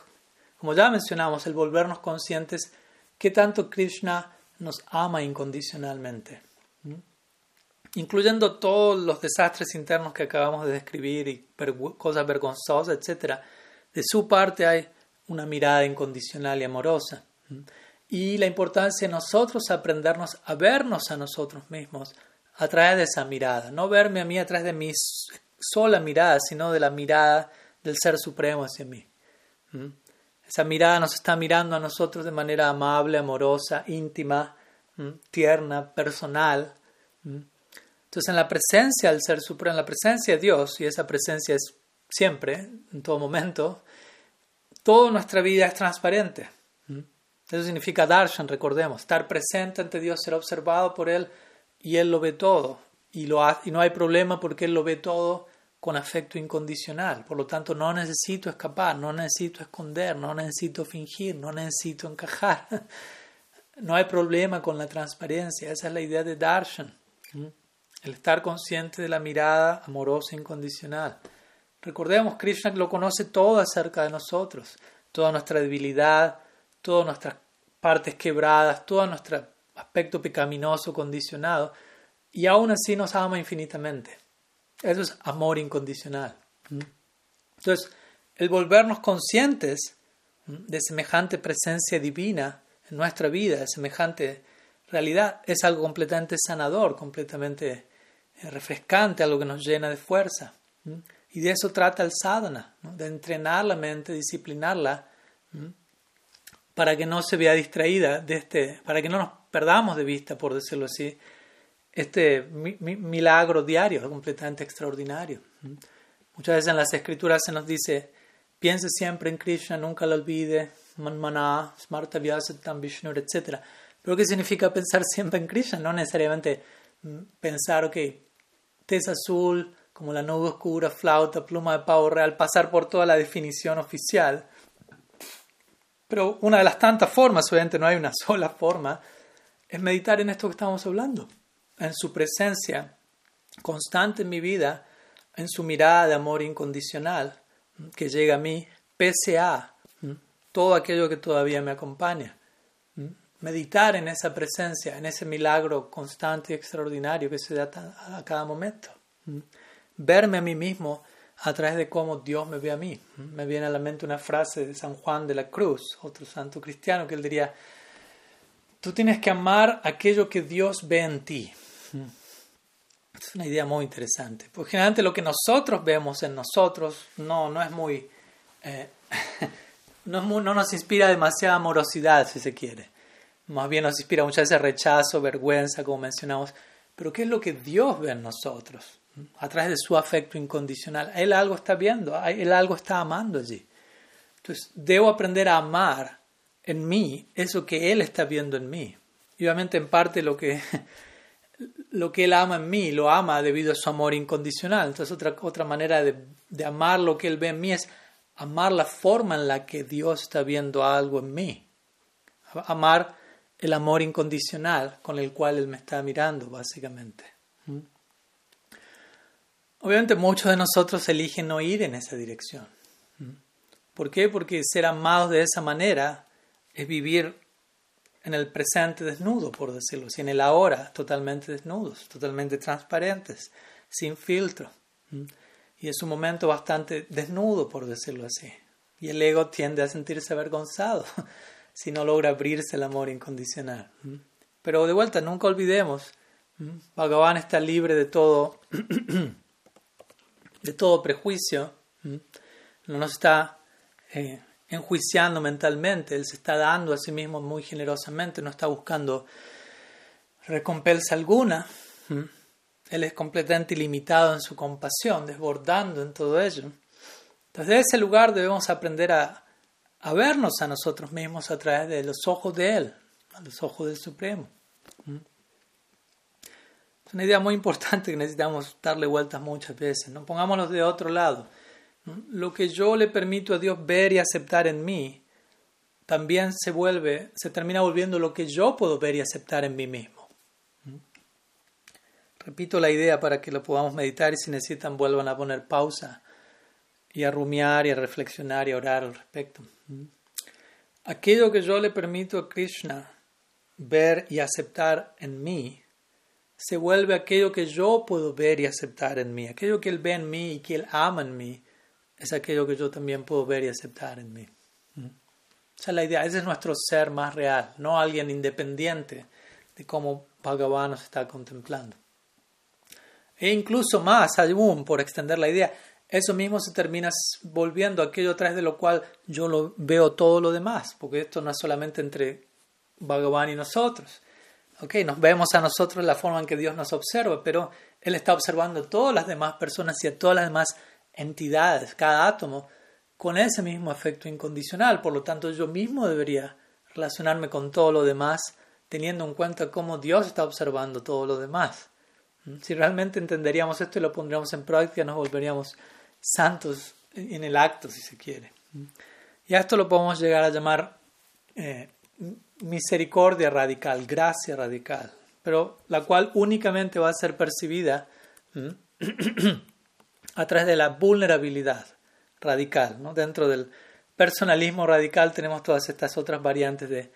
como ya mencionamos, el volvernos conscientes que tanto Krishna nos ama incondicionalmente, incluyendo todos los desastres internos que acabamos de describir y cosas vergonzosas, etc. De su parte hay una mirada incondicional y amorosa y la importancia de nosotros aprendernos a vernos a nosotros mismos a través de esa mirada, no verme a mí a través de mi sola mirada, sino de la mirada del Ser Supremo hacia mí. ¿Mm? Esa mirada nos está mirando a nosotros de manera amable, amorosa, íntima, ¿Mm? tierna, personal. ¿Mm? Entonces, en la presencia del Ser Supremo, en la presencia de Dios, y esa presencia es siempre, en todo momento, toda nuestra vida es transparente. Eso significa darshan, recordemos, estar presente ante Dios, ser observado por Él y Él lo ve todo. Y, lo y no hay problema porque Él lo ve todo con afecto incondicional. Por lo tanto, no necesito escapar, no necesito esconder, no necesito fingir, no necesito encajar. No hay problema con la transparencia. Esa es la idea de darshan. El estar consciente de la mirada amorosa e incondicional. Recordemos, Krishna lo conoce todo acerca de nosotros, toda nuestra debilidad, todas nuestras partes quebradas, todo nuestro aspecto pecaminoso, condicionado, y aún así nos ama infinitamente. Eso es amor incondicional. Entonces, el volvernos conscientes de semejante presencia divina en nuestra vida, de semejante realidad, es algo completamente sanador, completamente eh, refrescante, algo que nos llena de fuerza. Y de eso trata el sadhana, de entrenar la mente, disciplinarla para que no se vea distraída de este, para que no nos perdamos de vista, por decirlo así, este milagro diario, completamente extraordinario. Muchas veces en las escrituras se nos dice, piense siempre en Krishna, nunca lo olvide, manmana, smarta vyasatam vishnu, etc. Pero ¿qué significa pensar siempre en Krishna? No necesariamente mm, pensar, ok, tez azul, como la nube oscura, flauta, pluma de pavo real, pasar por toda la definición oficial pero una de las tantas formas, obviamente no hay una sola forma, es meditar en esto que estamos hablando, en su presencia constante en mi vida, en su mirada de amor incondicional que llega a mí, pese a todo aquello que todavía me acompaña. Meditar en esa presencia, en ese milagro constante y extraordinario que se da a cada momento. Verme a mí mismo a través de cómo Dios me ve a mí. Me viene a la mente una frase de San Juan de la Cruz, otro santo cristiano, que él diría, tú tienes que amar aquello que Dios ve en ti. Es una idea muy interesante, porque generalmente lo que nosotros vemos en nosotros no, no es muy... Eh, no, no nos inspira demasiada amorosidad, si se quiere. Más bien nos inspira muchas veces rechazo, vergüenza, como mencionamos. Pero ¿qué es lo que Dios ve en nosotros? A través de su afecto incondicional. Él algo está viendo, Él algo está amando allí. Entonces, debo aprender a amar en mí eso que Él está viendo en mí. Y obviamente, en parte, lo que lo que Él ama en mí, lo ama debido a su amor incondicional. Entonces otra, otra manera de, de amar lo que Él ve en mí es amar la forma en la que Dios está viendo algo en mí. Amar el amor incondicional con el cual Él me está mirando, básicamente. ¿Mm? Obviamente muchos de nosotros eligen no ir en esa dirección. ¿Por qué? Porque ser amados de esa manera es vivir en el presente desnudo, por decirlo así, en el ahora totalmente desnudos, totalmente transparentes, sin filtro. Y es un momento bastante desnudo, por decirlo así. Y el ego tiende a sentirse avergonzado si no logra abrirse el amor incondicional. Pero de vuelta, nunca olvidemos, Bhagavan está libre de todo, de todo prejuicio, no nos está eh, enjuiciando mentalmente, Él se está dando a sí mismo muy generosamente, no está buscando recompensa alguna. Él es completamente ilimitado en su compasión, desbordando en todo ello. Entonces, de ese lugar debemos aprender a, a vernos a nosotros mismos a través de los ojos de Él, a los ojos del Supremo. Es una idea muy importante que necesitamos darle vueltas muchas veces. ¿no? Pongámoslo de otro lado. Lo que yo le permito a Dios ver y aceptar en mí, también se vuelve, se termina volviendo lo que yo puedo ver y aceptar en mí mismo. Repito la idea para que lo podamos meditar y si necesitan vuelvan a poner pausa y a rumiar y a reflexionar y a orar al respecto. Aquello que yo le permito a Krishna ver y aceptar en mí, se vuelve aquello que yo puedo ver y aceptar en mí. Aquello que Él ve en mí y que Él ama en mí, es aquello que yo también puedo ver y aceptar en mí. Esa es la idea, ese es nuestro ser más real, no alguien independiente de cómo Bhagavan nos está contemplando. E incluso más aún, por extender la idea, eso mismo se termina volviendo aquello través de lo cual yo lo veo todo lo demás, porque esto no es solamente entre Bhagavan y nosotros. Okay, nos vemos a nosotros la forma en que Dios nos observa, pero Él está observando a todas las demás personas y a todas las demás entidades, cada átomo, con ese mismo efecto incondicional. Por lo tanto, yo mismo debería relacionarme con todo lo demás, teniendo en cuenta cómo Dios está observando todo lo demás. Si realmente entenderíamos esto y lo pondríamos en práctica, nos volveríamos santos en el acto, si se quiere. Y a esto lo podemos llegar a llamar eh, misericordia radical, gracia radical, pero la cual únicamente va a ser percibida a través de la vulnerabilidad radical. ¿no? Dentro del personalismo radical tenemos todas estas otras variantes de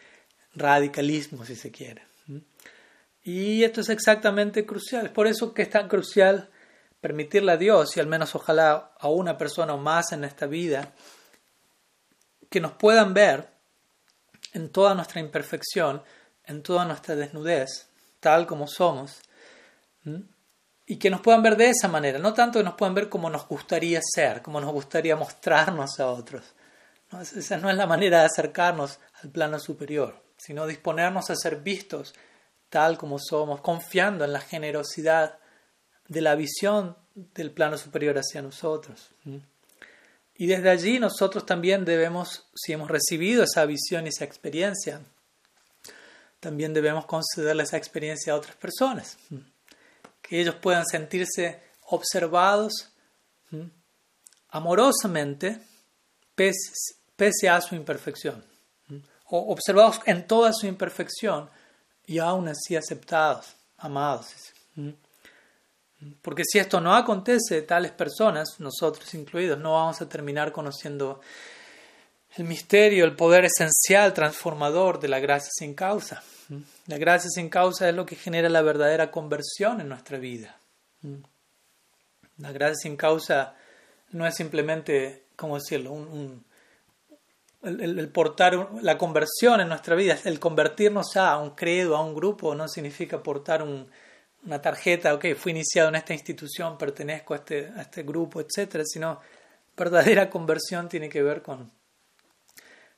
radicalismo, si se quiere. Y esto es exactamente crucial. Es por eso que es tan crucial permitirle a Dios y al menos ojalá a una persona o más en esta vida que nos puedan ver en toda nuestra imperfección, en toda nuestra desnudez, tal como somos, y que nos puedan ver de esa manera, no tanto que nos puedan ver como nos gustaría ser, como nos gustaría mostrarnos a otros. Esa no es la manera de acercarnos al plano superior, sino disponernos a ser vistos tal como somos, confiando en la generosidad de la visión del plano superior hacia nosotros. Y desde allí nosotros también debemos, si hemos recibido esa visión y esa experiencia, también debemos concederle esa experiencia a otras personas. Que ellos puedan sentirse observados amorosamente pese, a su imperfección. O observados en toda su imperfección y aún así aceptados, amados. Porque si esto no acontece, tales personas, nosotros incluidos, no vamos a terminar conociendo el misterio, el poder esencial, transformador de la gracia sin causa. La gracia sin causa es lo que genera la verdadera conversión en nuestra vida. La gracia sin causa no es simplemente, ¿cómo decirlo?, un, el, portar la conversión en nuestra vida, el convertirnos a un credo, a un grupo, no significa portar un, una tarjeta, ok, fui iniciado en esta institución, pertenezco a este, a este grupo, etcétera, sino verdadera conversión tiene que ver con,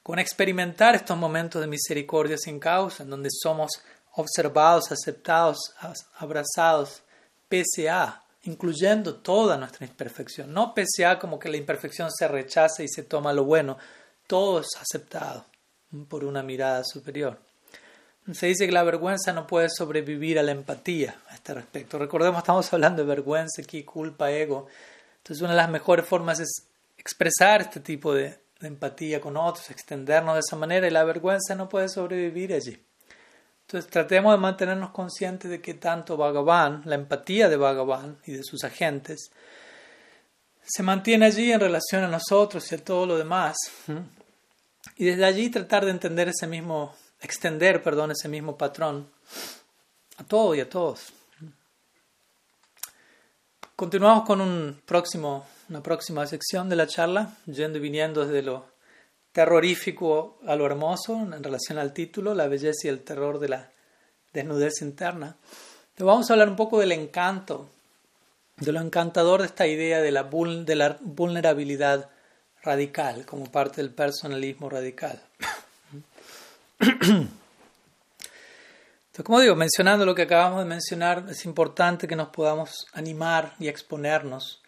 con experimentar estos momentos de misericordia sin causa, en donde somos observados, aceptados, abrazados, pese a, incluyendo toda nuestra imperfección, no pese a como que la imperfección se rechaza y se toma lo bueno, todo es aceptado por una mirada superior. Se dice que la vergüenza no puede sobrevivir a la empatía a este respecto. Recordemos, estamos hablando de vergüenza aquí, culpa, ego. Entonces, una de las mejores formas es expresar este tipo de, empatía con otros, extendernos de esa manera y la vergüenza no puede sobrevivir allí. Entonces, tratemos de mantenernos conscientes de que tanto Bhagavan, la empatía de Bhagavan y de sus agentes, se mantiene allí en relación a nosotros y a todo lo demás. Y desde allí tratar de entender ese mismo extender, perdón, ese mismo patrón a todo y a todos. Continuamos con un próximo, una próxima sección de la charla, yendo y viniendo desde lo terrorífico a lo hermoso en relación al título, la belleza y el terror de la desnudez interna. Entonces vamos a hablar un poco del encanto, de lo encantador de esta idea de la vulnerabilidad radical como parte del personalismo radical. Como digo, mencionando lo que acabamos de mencionar, es importante que nos podamos animar y exponernos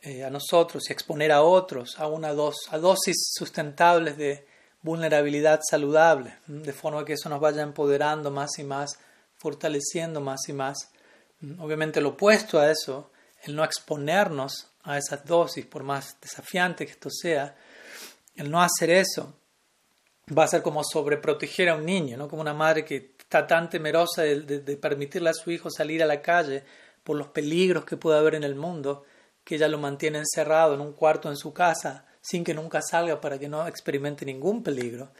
eh, a nosotros y exponer a otros a una a dosis sustentables de vulnerabilidad saludable, de forma que eso nos vaya empoderando más y más, fortaleciendo más y más. Obviamente lo opuesto a eso, el no exponernos a esas dosis, por más desafiante que esto sea, el no hacer eso, va a ser como sobreproteger a un niño, ¿no? como una madre que está tan temerosa de, permitirle a su hijo salir a la calle por los peligros que puede haber en el mundo, que ella lo mantiene encerrado en un cuarto en su casa sin que nunca salga para que no experimente ningún peligro.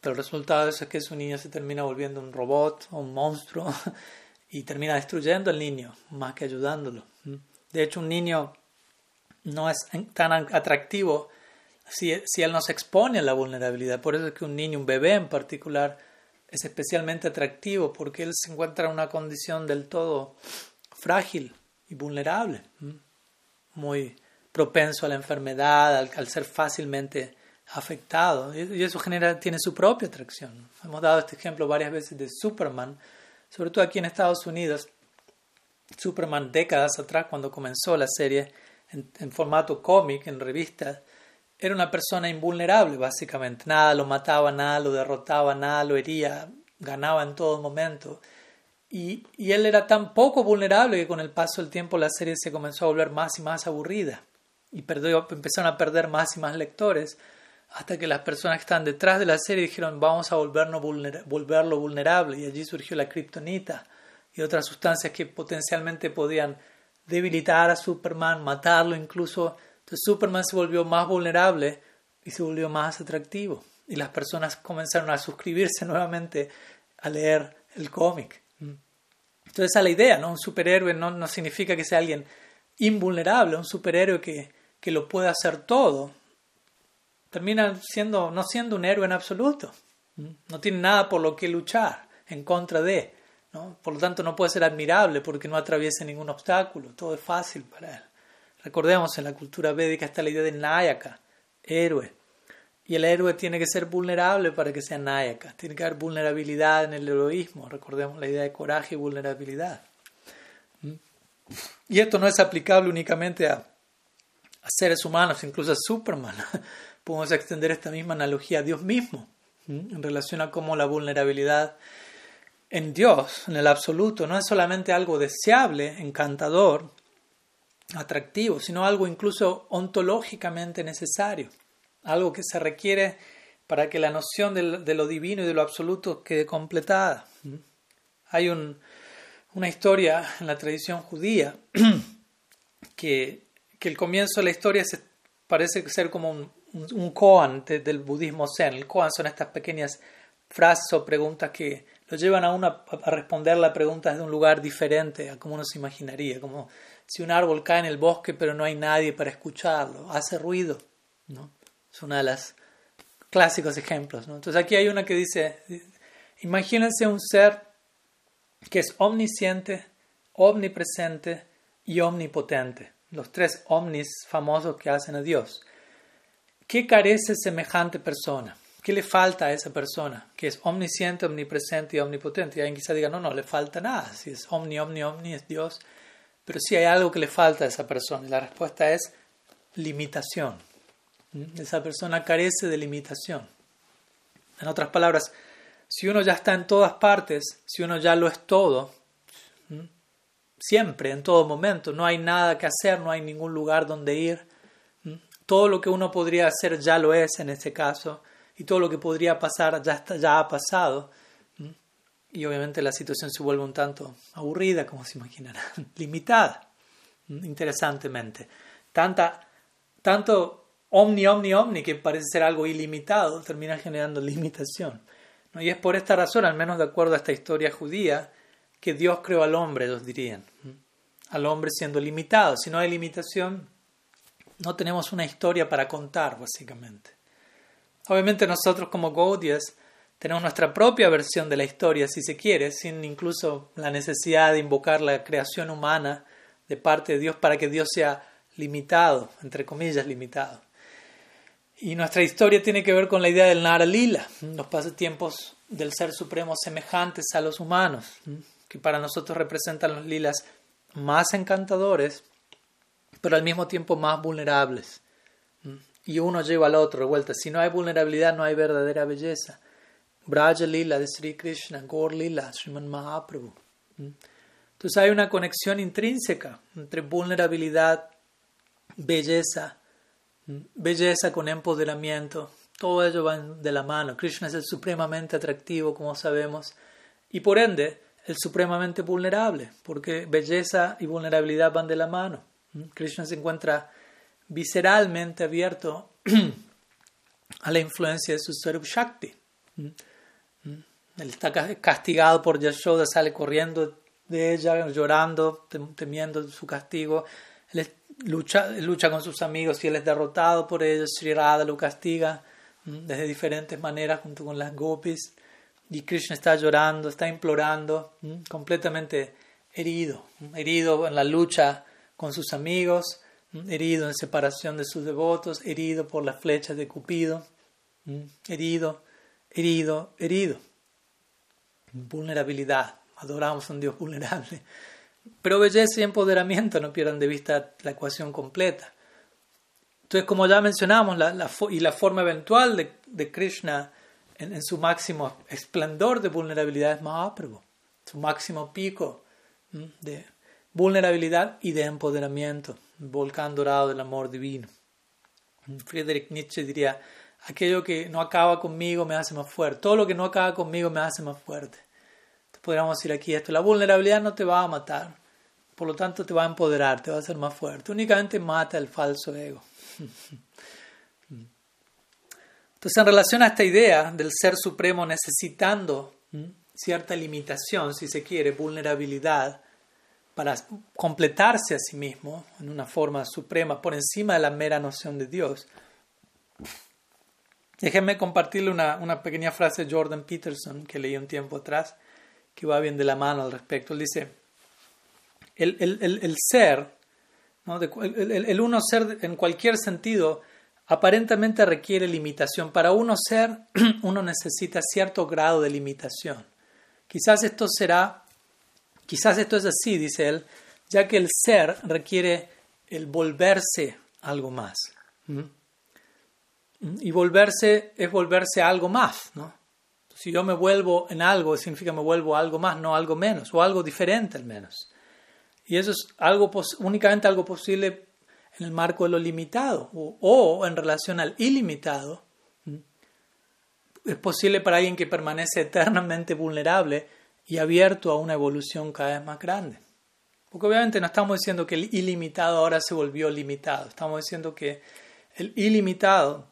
Pero el resultado de eso es que su niño se termina volviendo un robot o un monstruo y termina destruyendo al niño más que ayudándolo. De hecho, un niño no es tan atractivo si, él no se expone a la vulnerabilidad. Por eso es que un niño, un bebé en particular, es especialmente atractivo porque él se encuentra en una condición del todo frágil y vulnerable, muy propenso a la enfermedad, al, ser fácilmente afectado. Y eso genera, tiene su propia atracción. Hemos dado este ejemplo varias veces de Superman, sobre todo aquí en Estados Unidos. Superman décadas atrás, cuando comenzó la serie en, en formato cómic, en revistas, era una persona invulnerable, básicamente. Nada lo mataba, nada lo derrotaba, nada lo hería, ganaba en todo momento. Y, y, él era tan poco vulnerable que con el paso del tiempo la serie se comenzó a volver más y más aburrida. Y empezaron a perder más y más lectores, hasta que las personas que estaban detrás de la serie dijeron vamos a volvernos volverlo vulnerable. Y allí surgió la kriptonita y otras sustancias que potencialmente podían debilitar a Superman, matarlo incluso Superman se volvió más vulnerable y se volvió más atractivo. Y las personas comenzaron a suscribirse nuevamente a leer el cómic. Entonces esa es la idea, ¿no? Un superhéroe no, no significa que sea alguien invulnerable, un superhéroe que, que lo puede hacer todo. Termina siendo, no siendo un héroe en absoluto. No tiene nada por lo que luchar en contra de. ¿no? Por lo tanto, no puede ser admirable porque no atraviesa ningún obstáculo. Todo es fácil para él. Recordemos, en la cultura védica está la idea de Nayaka, héroe. Y el héroe tiene que ser vulnerable para que sea Nayaka. Tiene que haber vulnerabilidad en el heroísmo. Recordemos la idea de coraje y vulnerabilidad. ¿Mm? Y esto no es aplicable únicamente a, seres humanos, incluso a Superman. Podemos extender esta misma analogía a Dios mismo, ¿Mm? en relación a cómo la vulnerabilidad en Dios, en el absoluto, no es solamente algo deseable, encantador, atractivo, sino algo incluso ontológicamente necesario, algo que se requiere para que la noción de lo divino y de lo absoluto quede completada. Hay una historia en la tradición judía que, el comienzo de la historia parece ser como un, un, koan del budismo zen. El koan son estas pequeñas frases o preguntas que lo llevan a uno a, responder la pregunta desde un lugar diferente a como uno se imaginaría, como si un árbol cae en el bosque pero no hay nadie para escucharlo, hace ruido, ¿no? Es uno de los clásicos ejemplos. Entonces aquí hay una que dice, imagínense un ser que es omnisciente, omnipresente y omnipotente, los tres omnis famosos que hacen a Dios. ¿Qué carece semejante persona? ¿Qué le falta a esa persona que es omnisciente, omnipresente y omnipotente? Y alguien quizá diga, no, no le falta nada. Si es omni, omni, omni, es Dios, pero sí hay algo que le falta a esa persona. La respuesta es limitación. Esa persona carece de limitación. En otras palabras, si uno ya está en todas partes, si uno ya lo es todo, siempre, en todo momento, no hay nada que hacer, no hay ningún lugar donde ir, todo lo que uno podría hacer ya lo es en este caso, y todo lo que podría pasar ya, está, ya ha pasado, y obviamente la situación se vuelve un tanto aburrida, como se imaginarán, limitada, interesantemente. Tanta, tanto omni, omni, omni, que parece ser algo ilimitado, termina generando limitación. Y es por esta razón, al menos de acuerdo a esta historia judía, que Dios creó al hombre, ellos dirían. Al hombre siendo limitado. Si no hay limitación, no tenemos una historia para contar, básicamente. Obviamente nosotros como Gaudias tenemos nuestra propia versión de la historia, si se quiere, sin incluso la necesidad de invocar la creación humana de parte de Dios para que Dios sea limitado, entre comillas, limitado. Y nuestra historia tiene que ver con la idea del Nara Lila, los pasatiempos del Ser Supremo semejantes a los humanos, que para nosotros representan los lilas más encantadores, pero al mismo tiempo más vulnerables. Y uno lleva al otro revuelta. Si no hay vulnerabilidad, no hay verdadera belleza. Braja Lila de Sri Krishna, Gaur Lila, Sriman Mahaprabhu. Entonces hay una conexión intrínseca entre vulnerabilidad, belleza belleza con empoderamiento, todo ello va de la mano. Krishna es el supremamente atractivo, como sabemos, y por ende el supremamente vulnerable, porque belleza y vulnerabilidad van de la mano. ¿Mm? Krishna se encuentra visceralmente abierto a la influencia de su Sarup Shakti. ¿Mm? ¿Mm? Él está castigado por Yashoda, sale corriendo de ella, llorando, temiendo su castigo. Él lucha, lucha con sus amigos y él es derrotado por ellos. Sri Radha lo castiga desde diferentes maneras junto con las gopis. Y Krishna está llorando, está implorando, completamente herido, herido en la lucha con sus amigos, herido en separación de sus devotos, herido por las flechas de Cupido, herido, herido, herido. Vulnerabilidad. Adoramos a un Dios vulnerable. Pero belleza y empoderamiento no pierdan de vista la ecuación completa. Entonces, como ya mencionamos, y la forma eventual de, Krishna en, su máximo esplendor de vulnerabilidad es Mahaprabhu, su máximo pico de vulnerabilidad y de empoderamiento, volcán dorado del amor divino. Friedrich Nietzsche diría, aquello que no acaba conmigo me hace más fuerte, todo lo que no acaba conmigo me hace más fuerte. Podríamos decir aquí esto, la vulnerabilidad no te va a matar, por lo tanto te va a empoderar, te va a hacer más fuerte, únicamente mata el falso ego. Entonces, en relación a esta idea del ser supremo necesitando cierta limitación, si se quiere, vulnerabilidad, para completarse a sí mismo en una forma suprema, por encima de la mera noción de Dios, déjenme compartirle una, una pequeña frase de Jordan Peterson que leí un tiempo atrás que va bien de la mano al respecto. Él dice, el, el, el, ser, ¿no? el, uno ser en cualquier sentido, aparentemente requiere limitación. Para uno ser, uno necesita cierto grado de limitación. Quizás esto será, quizás esto es así, dice él, ya que el ser requiere el volverse algo más. Y volverse es volverse algo más, ¿no? Si yo me vuelvo en algo, significa me vuelvo algo más, no algo menos, o algo diferente al menos. Y eso es algo únicamente algo posible en el marco de lo limitado o, en relación al ilimitado. Es posible para alguien que permanece eternamente vulnerable y abierto a una evolución cada vez más grande. Porque obviamente no estamos diciendo que el ilimitado ahora se volvió limitado, estamos diciendo que el ilimitado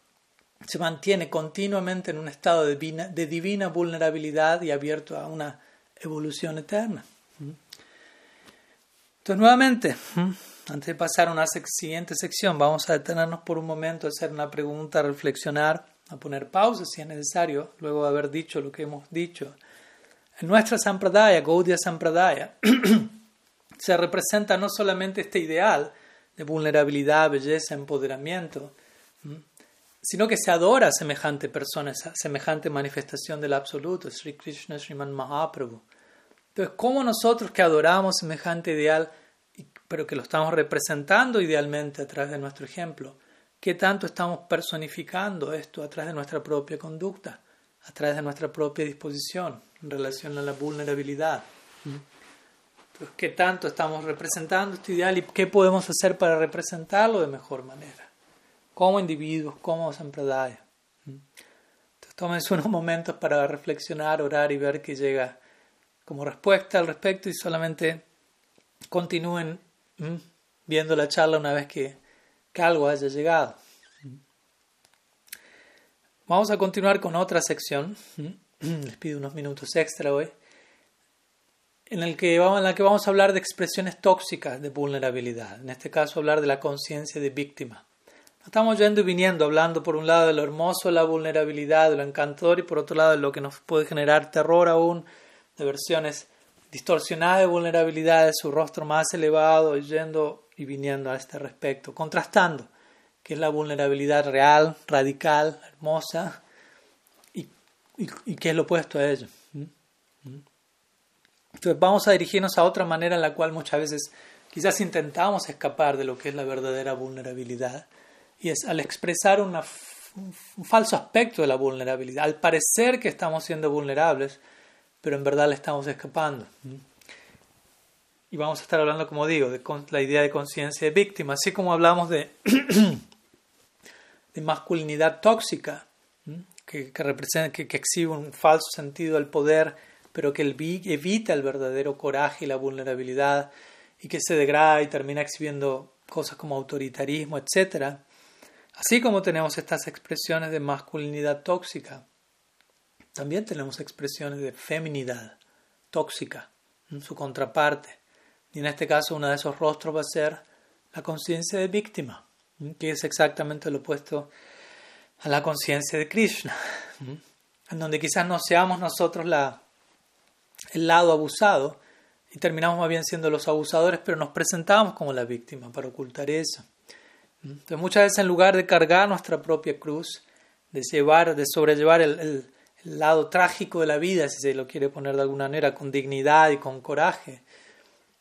se mantiene continuamente en un estado de divina, de divina vulnerabilidad y abierto a una evolución eterna. Entonces, nuevamente, antes de pasar a una siguiente sección, vamos a detenernos por un momento, a hacer una pregunta, a reflexionar, a poner pausa si es necesario, luego de haber dicho lo que hemos dicho. En nuestra Sampradaya, Gaudiya Sampradaya, se representa no solamente este ideal de vulnerabilidad, belleza, empoderamiento, sino que se adora a semejante persona, semejante manifestación del absoluto, Sri Krishna Sriman Mahaprabhu. Entonces, ¿cómo nosotros que adoramos semejante ideal, pero que lo estamos representando idealmente a través de nuestro ejemplo, qué tanto estamos personificando esto a través de nuestra propia conducta? a través de nuestra propia disposición en relación a la vulnerabilidad. Entonces, ¿qué tanto estamos representando este ideal y qué podemos hacer para representarlo de mejor manera? Como individuos, como sampradaya. Entonces, tómense unos momentos para reflexionar, orar y ver qué llega como respuesta al respecto y solamente continúen viendo la charla una vez que, que algo haya llegado. Vamos a continuar con otra sección. Les pido unos minutos extra hoy en, el que vamos, en la que vamos a hablar de expresiones tóxicas de vulnerabilidad, en este caso hablar de la conciencia de víctima. Estamos yendo y viniendo, hablando por un lado de lo hermoso de la vulnerabilidad, de lo encantador, y por otro lado de lo que nos puede generar terror aún, de versiones distorsionadas de vulnerabilidad, de su rostro más elevado, yendo y viniendo a este respecto, contrastando qué es la vulnerabilidad real, radical, hermosa, y, y, y es lo opuesto a ello. Entonces vamos a dirigirnos a otra manera en la cual muchas veces quizás intentamos escapar de lo que es la verdadera vulnerabilidad y es al expresar un falso aspecto de la vulnerabilidad, al parecer que estamos siendo vulnerables, pero en verdad le estamos escapando. Y vamos a estar hablando, como digo, de la idea de conciencia de víctima, así como hablamos de, de masculinidad tóxica, que, que, representa, que, que exhibe un falso sentido del poder pero que evita el verdadero coraje y la vulnerabilidad y que se degrada y termina exhibiendo cosas como autoritarismo, etc. Así como tenemos estas expresiones de masculinidad tóxica, también tenemos expresiones de feminidad tóxica, su contraparte. Y en este caso uno de esos rostros va a ser la conciencia de víctima, que es exactamente lo opuesto a la conciencia de Krishna, en donde quizás no seamos nosotros el lado abusado y terminamos más bien siendo los abusadores, pero nos presentamos como la víctima para ocultar eso. Entonces muchas veces en lugar de cargar nuestra propia cruz, de llevar, de sobrellevar el, el, lado trágico de la vida, si se lo quiere poner de alguna manera, con dignidad y con coraje,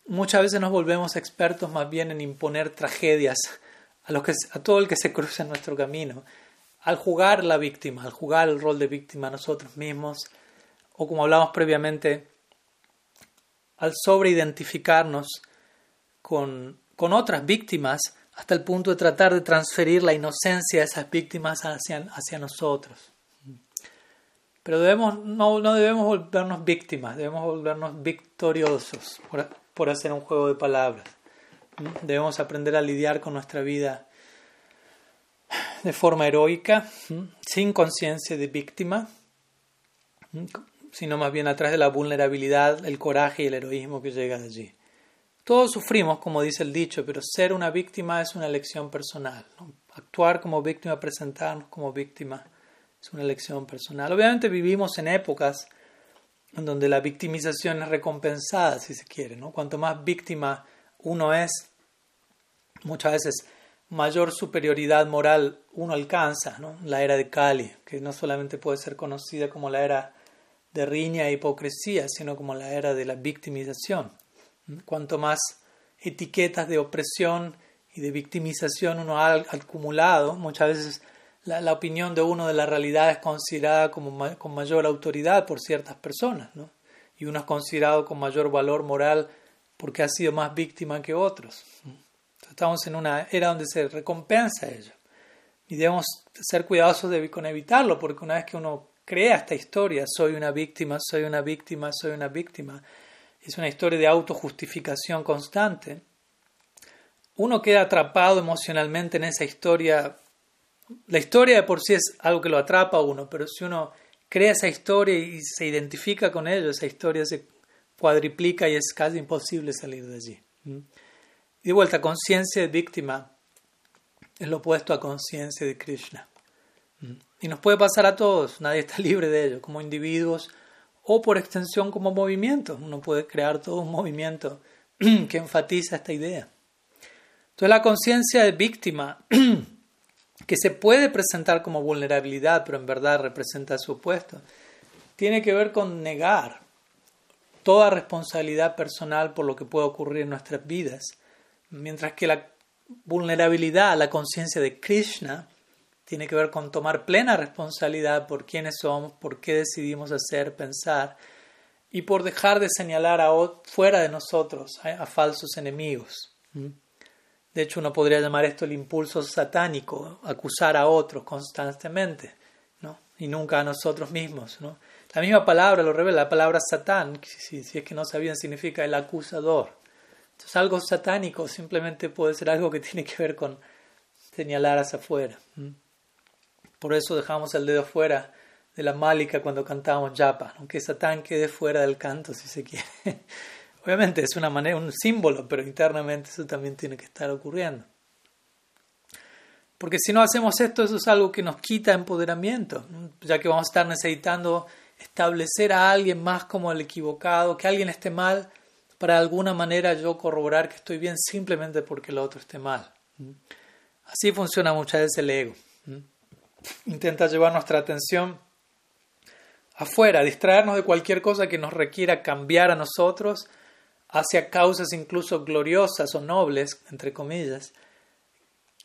muchas veces nos volvemos expertos más bien en imponer tragedias a, los que, a todo el que se cruza en nuestro camino, al jugar la víctima, al jugar el rol de víctima nosotros mismos, o como hablamos previamente, al sobreidentificarnos con, con otras víctimas hasta el punto de tratar de transferir la inocencia de esas víctimas hacia, hacia nosotros. Pero debemos, no, no, debemos volvernos víctimas, debemos volvernos victoriosos, por, por hacer un juego de palabras. Debemos aprender a lidiar con nuestra vida de forma heroica, sin conciencia de víctima, sino más bien atrás de la vulnerabilidad, el coraje y el heroísmo que llega de allí. Todos sufrimos, como dice el dicho, pero ser una víctima es una elección personal. Actuar como víctima, presentarnos como víctima, es una elección personal. Obviamente vivimos en épocas en donde la victimización es recompensada, si se quiere. ¿no? Cuanto más víctima uno es, muchas veces mayor superioridad moral uno alcanza. ¿no? La era de Kali, que no solamente puede ser conocida como la era de riña e hipocresía, sino como la era de la victimización. Cuanto más etiquetas de opresión y de victimización uno ha acumulado, muchas veces la, opinión de uno de la realidad es considerada como con mayor autoridad por ciertas personas, ¿no? y uno es considerado con mayor valor moral porque ha sido más víctima que otros. estamos en una era donde se recompensa ello. Y debemos ser cuidadosos de, con evitarlo, porque una vez que uno crea esta historia, soy una víctima, soy una víctima, soy una víctima. Es una historia de autojustificación constante. Uno queda atrapado emocionalmente en esa historia. La historia de por sí es algo que lo atrapa a uno, pero si uno crea esa historia y se identifica con ello, esa historia se cuadriplica y es casi imposible salir de allí. Y de vuelta, conciencia de víctima es lo opuesto a conciencia de Krishna. Y nos puede pasar a todos, nadie está libre de ello, como individuos o por extensión como movimientos. Uno puede crear todo un movimiento que enfatiza esta idea. Entonces la conciencia de víctima, que se puede presentar como vulnerabilidad, pero en verdad representa su opuesto, tiene que ver con negar toda responsabilidad personal por lo que puede ocurrir en nuestras vidas, mientras que la vulnerabilidad, la conciencia de Krishna, tiene que ver con tomar plena responsabilidad por quiénes somos, por qué decidimos hacer, pensar, y por dejar de señalar a fuera de nosotros a, falsos enemigos. De hecho, uno podría llamar esto el impulso satánico, acusar a otros constantemente, ¿no? y nunca a nosotros mismos. La misma palabra lo revela, la palabra satán, si, si es que no sabían, significa el acusador. Entonces, algo satánico simplemente puede ser algo que tiene que ver con señalar hacia afuera. Por eso dejamos el dedo fuera de la málica cuando cantamos japa, aunque Satán quede fuera del canto si se quiere. Obviamente es una manera, un símbolo, pero internamente eso también tiene que estar ocurriendo. Porque si no hacemos esto, eso es algo que nos quita empoderamiento, ya que vamos a estar necesitando establecer a alguien más como el equivocado, que alguien esté mal, para de alguna manera yo corroborar que estoy bien simplemente porque el otro esté mal. Así funciona muchas veces el ego. Intenta llevar nuestra atención afuera, distraernos de cualquier cosa que nos requiera cambiar a nosotros hacia causas incluso gloriosas o nobles, entre comillas,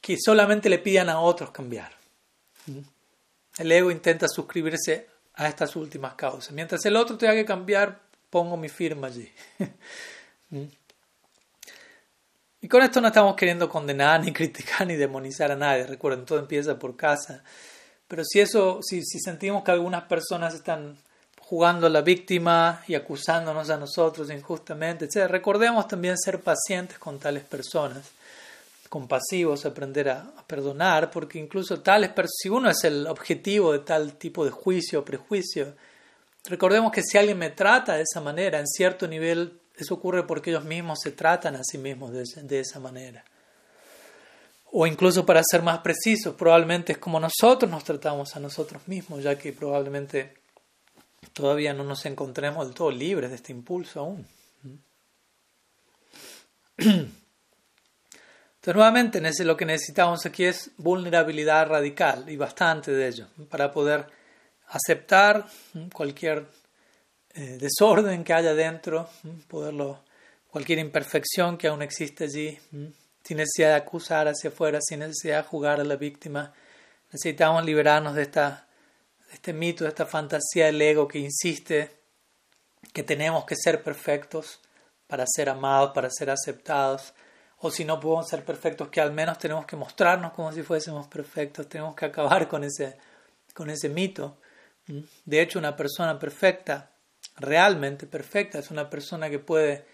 que solamente le pidan a otros cambiar. El ego intenta suscribirse a estas últimas causas. Mientras el otro tenga que cambiar, pongo mi firma allí. Y con esto no estamos queriendo condenar, ni criticar, ni demonizar a nadie. Recuerden, todo empieza por casa. Pero si eso, si, sentimos que algunas personas están jugando a la víctima y acusándonos a nosotros injustamente, etc., recordemos también ser pacientes con tales personas, compasivos, aprender a, perdonar, porque incluso tales si uno es el objetivo de tal tipo de juicio o prejuicio, recordemos que si alguien me trata de esa manera, en cierto nivel eso ocurre porque ellos mismos se tratan a sí mismos de, esa manera. O incluso para ser más precisos, probablemente es como nosotros nos tratamos a nosotros mismos, ya que probablemente todavía no nos encontremos del todo libres de este impulso aún. Entonces, nuevamente, lo que necesitamos aquí es vulnerabilidad radical y bastante de ello, para poder aceptar cualquier eh, desorden que haya dentro, poderlo, cualquier imperfección que aún existe allí, sin necesidad de acusar hacia afuera, sin necesidad de jugar a la víctima. Necesitamos liberarnos de, esta, de este mito, de esta fantasía del ego que insiste que tenemos que ser perfectos para ser amados, para ser aceptados, o si no podemos ser perfectos, que al menos tenemos que mostrarnos como si fuésemos perfectos, tenemos que acabar con ese, con ese mito. De hecho, una persona perfecta realmente perfecta, es una persona que puede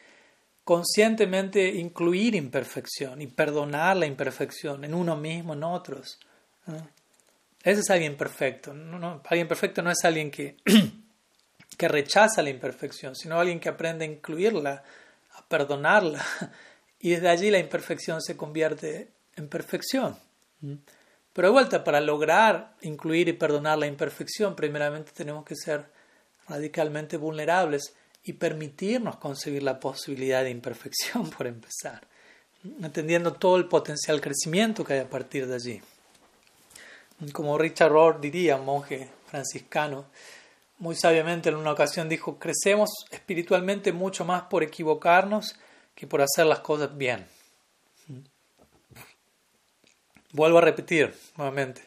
conscientemente incluir imperfección y perdonar la imperfección en uno mismo, en otros. Ese es alguien perfecto. No, alguien perfecto no es alguien que, que rechaza la imperfección, sino alguien que aprende a incluirla, a perdonarla, y desde allí la imperfección se convierte en perfección. Pero de vuelta, para lograr incluir y perdonar la imperfección, primeramente tenemos que ser radicalmente vulnerables y permitirnos concebir la posibilidad de imperfección, por empezar, entendiendo todo el potencial crecimiento que hay a partir de allí. Como Richard Rohr diría, monje franciscano, muy sabiamente en una ocasión dijo, crecemos espiritualmente mucho más por equivocarnos que por hacer las cosas bien. Vuelvo a repetir nuevamente.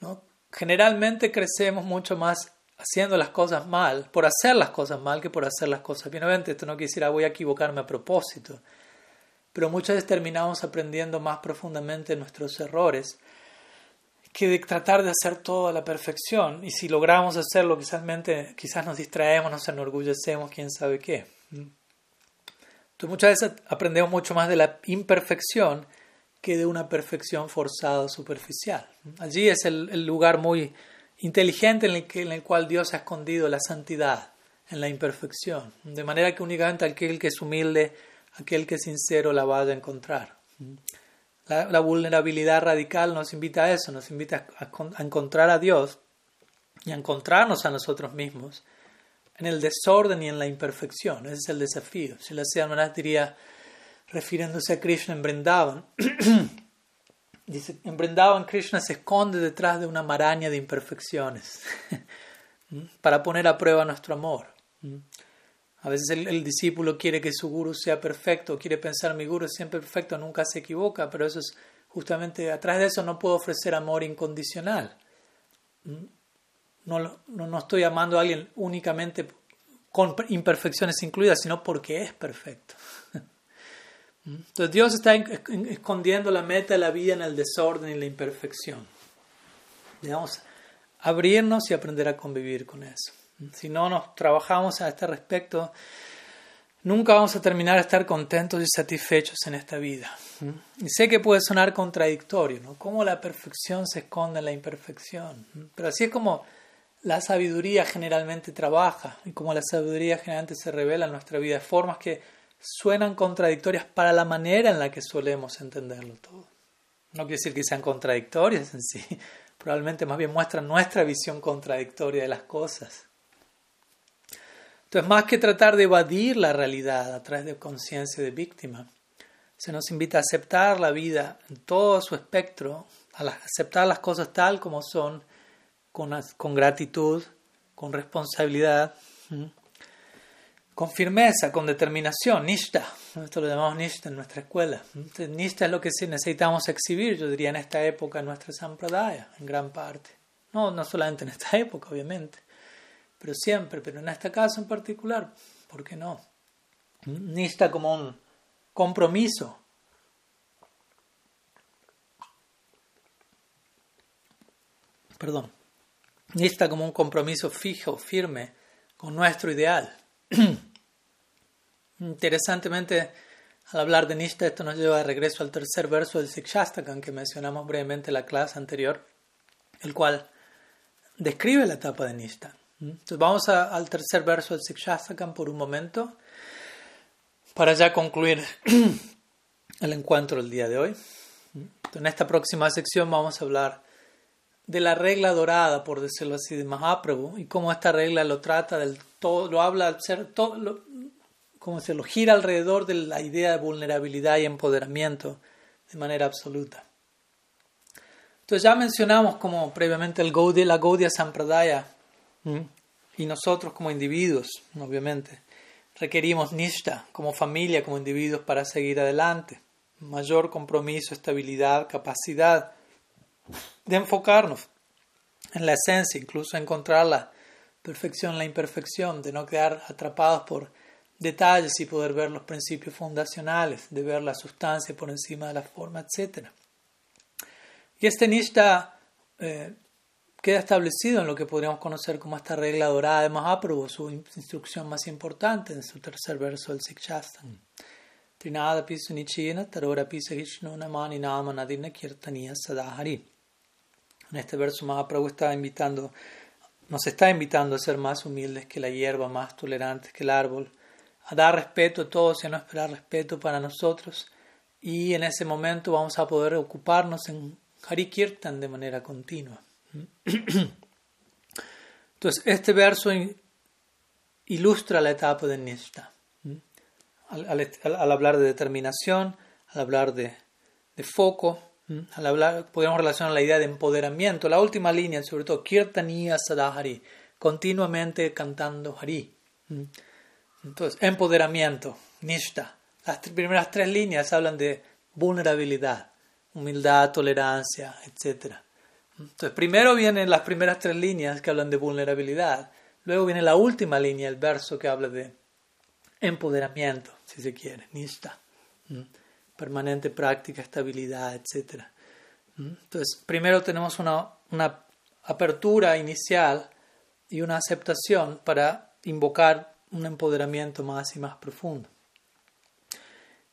¿no? Generalmente crecemos mucho más haciendo las cosas mal, por hacer las cosas mal que por hacer las cosas bien. Obviamente esto no quisiera voy a equivocarme a propósito, pero muchas veces terminamos aprendiendo más profundamente nuestros errores que de tratar de hacer todo a la perfección. Y si logramos hacerlo, quizás, quizás nos distraemos, nos enorgullecemos, quién sabe qué. Entonces muchas veces aprendemos mucho más de la imperfección que de una perfección forzada superficial. Allí es el lugar muy inteligente en el, cual Dios ha escondido la santidad en la imperfección, de manera que únicamente aquel que es humilde, aquel que es sincero la vaya a encontrar. La, vulnerabilidad radical nos invita a eso, nos invita a, encontrar a Dios y a encontrarnos a nosotros mismos en el desorden y en la imperfección. Ese es el desafío. Si la Maharaj diría, refiriéndose a Krishna en Brindavan, Dice, en Brindavan Krishna se esconde detrás de una maraña de imperfecciones para poner a prueba nuestro amor. A veces el, discípulo quiere que su guru sea perfecto, quiere pensar mi guru es siempre perfecto, nunca se equivoca, pero eso es justamente atrás de eso no puedo ofrecer amor incondicional. No, no, estoy amando a alguien únicamente con imperfecciones incluidas, sino porque es perfecto. Entonces Dios está escondiendo la meta de la vida en el desorden y la imperfección. Debemos abrirnos y aprender a convivir con eso. Si no nos trabajamos a este respecto, nunca vamos a terminar de estar contentos y satisfechos en esta vida. Y sé que puede sonar contradictorio, ¿no? Cómo la perfección se esconde en la imperfección. Pero así es como la sabiduría generalmente trabaja y como la sabiduría generalmente se revela en nuestra vida, formas que suenan contradictorias para la manera en la que solemos entenderlo todo. No quiere decir que sean contradictorias en sí, probablemente más bien muestran nuestra visión contradictoria de las cosas. Entonces, más que tratar de evadir la realidad a través de conciencia de víctima, se nos invita a aceptar la vida en todo su espectro, a aceptar las cosas tal como son, con, con gratitud, con responsabilidad, con firmeza, con determinación, nishta. Esto lo llamamos nishta en nuestra escuela. nishta es lo que necesitamos exhibir, yo diría, en esta época, en nuestra sampradaya, en gran parte. No, no solamente en esta época, obviamente, pero siempre, pero en este caso en particular, ¿por qué no? Nishta como un compromiso. Perdón. Nishta como un compromiso fijo, firme, con nuestro ideal. Interesantemente, al hablar de Nishta, esto nos lleva de regreso al tercer verso del Sikshastakam que mencionamos brevemente en la clase anterior, el cual describe la etapa de Nishta. Entonces vamos al tercer verso del Sikshastakam por un momento para ya concluir el encuentro del día de hoy. en esta próxima sección vamos a hablar de la regla dorada, por decirlo así, de Mahaprabhu y cómo esta regla lo trata del todo, lo habla al ser todo, lo, como se lo gira alrededor de la idea de vulnerabilidad y empoderamiento de manera absoluta. Entonces ya mencionamos como previamente el Gaudiya, la Gaudiya Sampradaya. Y nosotros como individuos, obviamente, requerimos nishta como familia, como individuos para seguir adelante, mayor compromiso, estabilidad, capacidad de enfocarnos en la esencia, incluso encontrar la perfección, la imperfección, de no quedar atrapados por detalles y poder ver los principios fundacionales, de ver la sustancia por encima de la forma, etc. Y este nishta eh, queda establecido en lo que podríamos conocer como esta regla dorada de Mahaprabhu, su instrucción más importante en su tercer verso del Sikshastam. Trinada pisa nichina, tarora pisa namani nama nadina kirtaniya sadahari. En este verso Mahaprabhu está invitando, nos está invitando a ser más humildes que la hierba, más tolerantes que el árbol, a dar respeto a todos y a no esperar respeto para nosotros. Y en ese momento vamos a poder ocuparnos en Hari Kirtan de manera continua. Entonces, este verso ilustra la etapa de Nishta. Al, hablar de determinación, al hablar de, foco, al hablar, podemos relacionar la idea de empoderamiento. La última línea, sobre todo, Kirtaniya Sadahari, continuamente cantando Hari. Entonces, empoderamiento, nishta. Las primeras tres líneas hablan de vulnerabilidad, humildad, tolerancia, etc. Entonces, primero vienen las primeras tres líneas que hablan de vulnerabilidad. Luego viene la última línea, el verso que habla de empoderamiento, si se quiere, nishta. Permanente práctica, estabilidad, etc. Entonces, primero tenemos una, una apertura inicial y una aceptación para invocar un empoderamiento más y más profundo.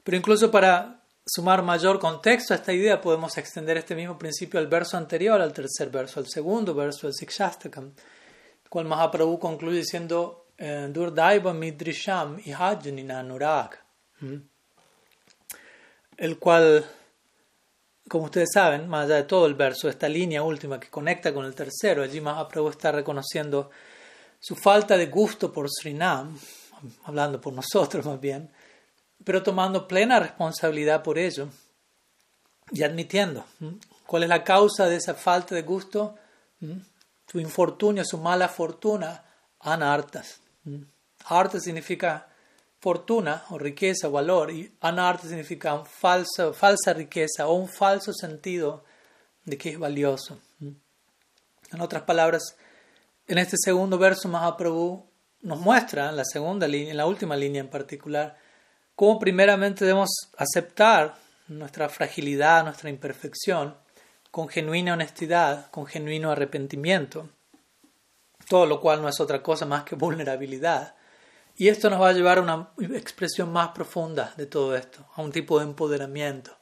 Pero incluso para sumar mayor contexto a esta idea, podemos extender este mismo principio al verso anterior, al tercer verso, al segundo verso del Sikshastakam, el cual Mahaprabhu concluye diciendo eh, Durdaiva Midrisham Ihajnina Nurag, el cual, como ustedes saben, más allá de todo el verso, esta línea última que conecta con el tercero, allí Mahaprabhu está reconociendo su falta de gusto por Srinam, hablando por nosotros más bien, pero tomando plena responsabilidad por ello y admitiendo cuál es la causa de esa falta de gusto, su infortunio, su mala fortuna, anartas. Harta significa fortuna o riqueza o valor y anarta significa un falsa riqueza o un falso sentido de que es valioso. En otras palabras, en este segundo verso Mahaprabhu nos muestra, la segunda línea, en la última línea en particular, cómo primeramente debemos aceptar nuestra fragilidad, nuestra imperfección, con genuina honestidad, con genuino arrepentimiento, todo lo cual no es otra cosa más que vulnerabilidad. Y esto nos va a llevar a una expresión más profunda de todo esto, a un tipo de empoderamiento,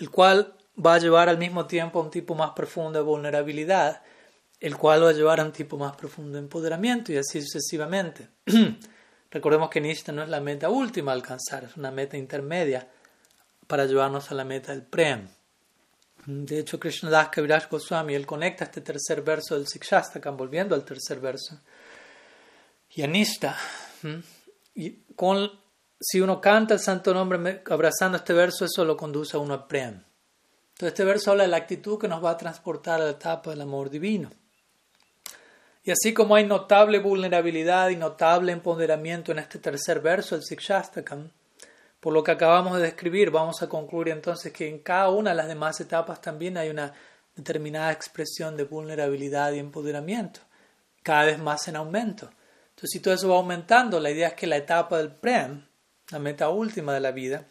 el cual va a llevar al mismo tiempo a un tipo más profundo de vulnerabilidad, el cual va a llevar a un tipo más profundo de empoderamiento y así sucesivamente. Recordemos que Nishta no es la meta última a alcanzar, es una meta intermedia para llevarnos a la meta del Prem. De hecho, Krishnadas Kaviraj Goswami, él conecta este tercer verso del Sikshastakam, volviendo al tercer verso. Y Y con, si uno canta el santo nombre abrazando este verso, eso lo conduce a uno a Prem. Entonces, este verso habla de la actitud que nos va a transportar a la etapa del amor divino. Y así como hay notable vulnerabilidad y notable empoderamiento en este tercer verso del Sikshastakam, por lo que acabamos de describir, vamos a concluir entonces que en cada una de las demás etapas también hay una determinada expresión de vulnerabilidad y empoderamiento, cada vez más en aumento. Entonces, si todo eso va aumentando, la idea es que la etapa del Prem, la meta última de la vida,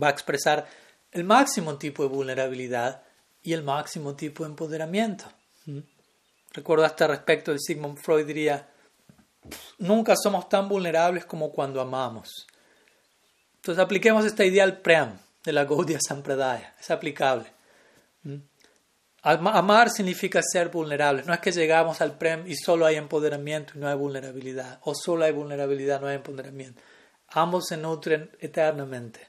va a expresar el máximo tipo de vulnerabilidad y el máximo tipo de empoderamiento. ¿Mm? Recuerdo hasta respecto de Sigmund Freud diría, nunca somos tan vulnerables como cuando amamos. Entonces apliquemos esta idea al Prem de la Gaudiya Sampradaya. Es aplicable. ¿Mm? Amar significa ser vulnerables. No es que llegamos al Prem y solo hay empoderamiento y no hay vulnerabilidad. O solo hay vulnerabilidad, y no hay empoderamiento. Ambos se nutren eternamente.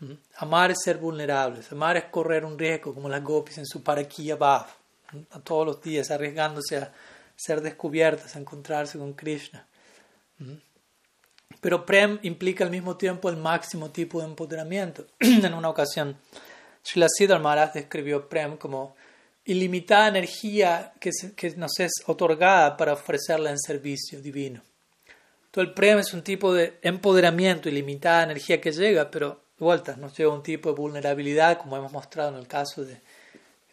¿Mm? Amar es ser vulnerables. Amar es correr un riesgo, como las gopis en su paraquilla Bhav. ¿Mm? A todos los días, arriesgándose a ser descubiertas, a encontrarse con Krishna. Pero Prem implica al mismo tiempo el máximo tipo de empoderamiento. en una ocasión, Srila Siddhar Maharaj describió Prem como ilimitada energía que, que nos es otorgada para ofrecerla en servicio divino. Todo el Prem es un tipo de empoderamiento, ilimitada energía que llega, pero de vuelta nos lleva un tipo de vulnerabilidad, como hemos mostrado en el caso de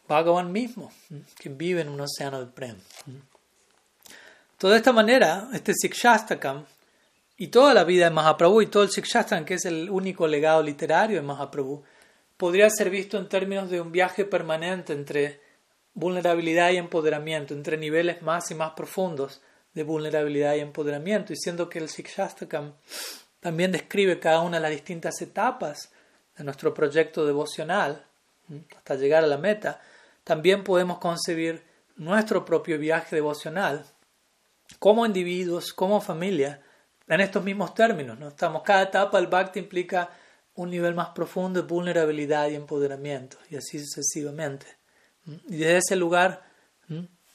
Bhagavan mismo, que vive en un océano del Prem. De esta manera, este Sikshastakam y toda la vida de Mahaprabhu y todo el Sikshastran, que es el único legado literario de Mahaprabhu, podría ser visto en términos de un viaje permanente entre vulnerabilidad y empoderamiento, entre niveles más y más profundos de vulnerabilidad y empoderamiento, y siendo que el Sikshastakam también describe cada una de las distintas etapas de nuestro proyecto devocional hasta llegar a la meta, también podemos concebir nuestro propio viaje devocional como individuos, como familia, en estos mismos términos. ¿no? Estamos, cada etapa del Bhakti implica un nivel más profundo de vulnerabilidad y empoderamiento, y así sucesivamente. Y desde ese lugar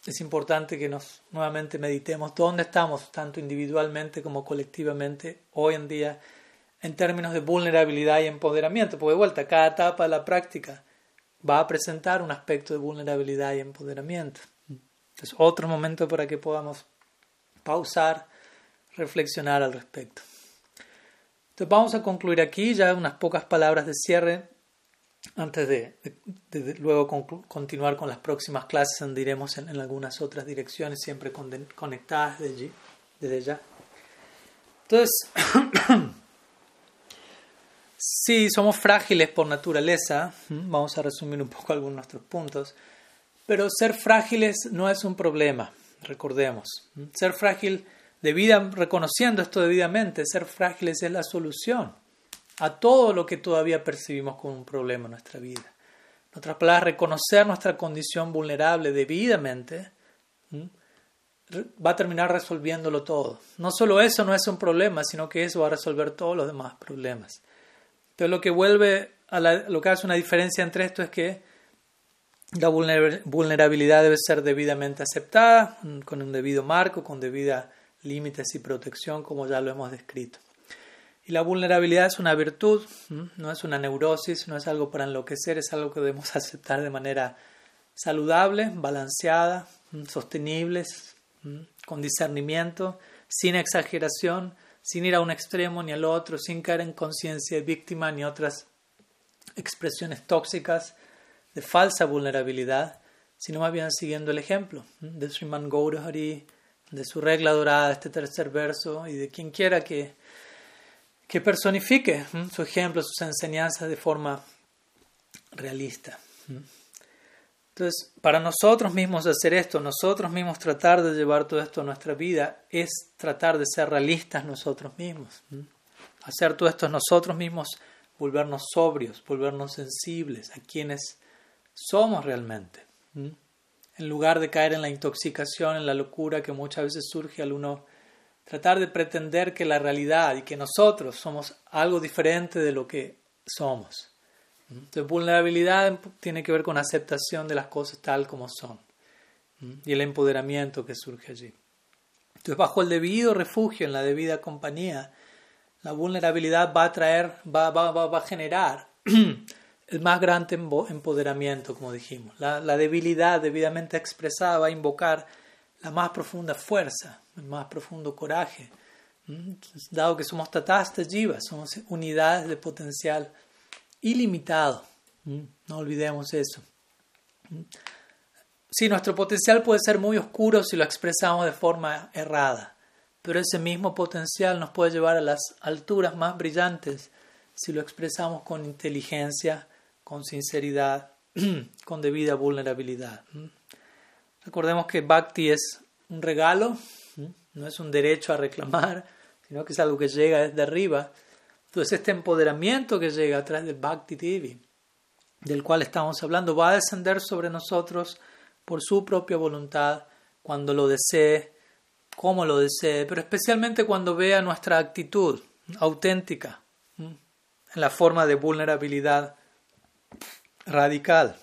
es importante que nos nuevamente meditemos dónde estamos, tanto individualmente como colectivamente, hoy en día, en términos de vulnerabilidad y empoderamiento, porque de vuelta, cada etapa de la práctica va a presentar un aspecto de vulnerabilidad y empoderamiento. Es otro momento para que podamos pausar reflexionar al respecto. Entonces vamos a concluir aquí ya unas pocas palabras de cierre antes de, luego continuar con las próximas clases donde iremos en, algunas otras direcciones siempre conectadas desde, allí, desde ya. Entonces, sí, somos frágiles por naturaleza, vamos a resumir un poco algunos de nuestros puntos, pero ser frágiles no es un problema, recordemos. Ser frágil debida, reconociendo esto debidamente, ser frágiles es la solución a todo lo que todavía percibimos como un problema en nuestra vida. En palabras, reconocer nuestra condición vulnerable debidamente va a terminar resolviéndolo todo. No solo eso no es un problema, sino que eso va a resolver todos los demás problemas. Entonces lo que vuelve a lo que hace una diferencia entre esto es que la vulnerabilidad debe ser debidamente aceptada, con un debido marco, con debida límites y protección, como ya lo hemos descrito. Y la vulnerabilidad es una virtud, no es una neurosis, no es algo para enloquecer, es algo que debemos aceptar de manera saludable, balanceada, sostenible, con discernimiento, sin exageración, sin ir a un extremo ni al otro, sin caer en conciencia de víctima ni otras expresiones tóxicas de falsa vulnerabilidad, sino más bien siguiendo el ejemplo de Sriman Gaurahari, de su regla dorada, este tercer verso, y de quien quiera que, que personifique su ejemplo, sus enseñanzas de forma realista. Entonces, para nosotros mismos hacer esto, nosotros mismos tratar de llevar todo esto a nuestra vida, es tratar de ser realistas nosotros mismos. Hacer todo esto nosotros mismos, volvernos sobrios, volvernos sensibles a quienes somos realmente. En lugar de caer en la intoxicación, en la locura que muchas veces surge al uno tratar de pretender que la realidad y que nosotros somos algo diferente de lo que somos. Entonces, vulnerabilidad tiene que ver con aceptación de las cosas tal como son y el empoderamiento que surge allí. Entonces, bajo el debido refugio, en la debida compañía, la vulnerabilidad va a traer, va, va, va, a generar el más grande empoderamiento, como dijimos. La, la, debilidad debidamente expresada va a invocar la más profunda fuerza, el más profundo coraje. Dado que somos tatastas jivas, somos unidades de potencial ilimitado. No olvidemos eso. Sí, nuestro potencial puede ser muy oscuro si lo expresamos de forma errada, pero ese mismo potencial nos puede llevar a las alturas más brillantes si lo expresamos con inteligencia, con sinceridad, con debida vulnerabilidad. Recordemos que Bhakti es un regalo, no es un derecho a reclamar, sino que es algo que llega desde arriba entonces este empoderamiento que llega a través del Bhakti Devi, del cual estamos hablando, va a descender sobre nosotros por su propia voluntad, cuando lo desee, como lo desee, pero especialmente cuando vea nuestra actitud auténtica, en la forma de vulnerabilidad radical,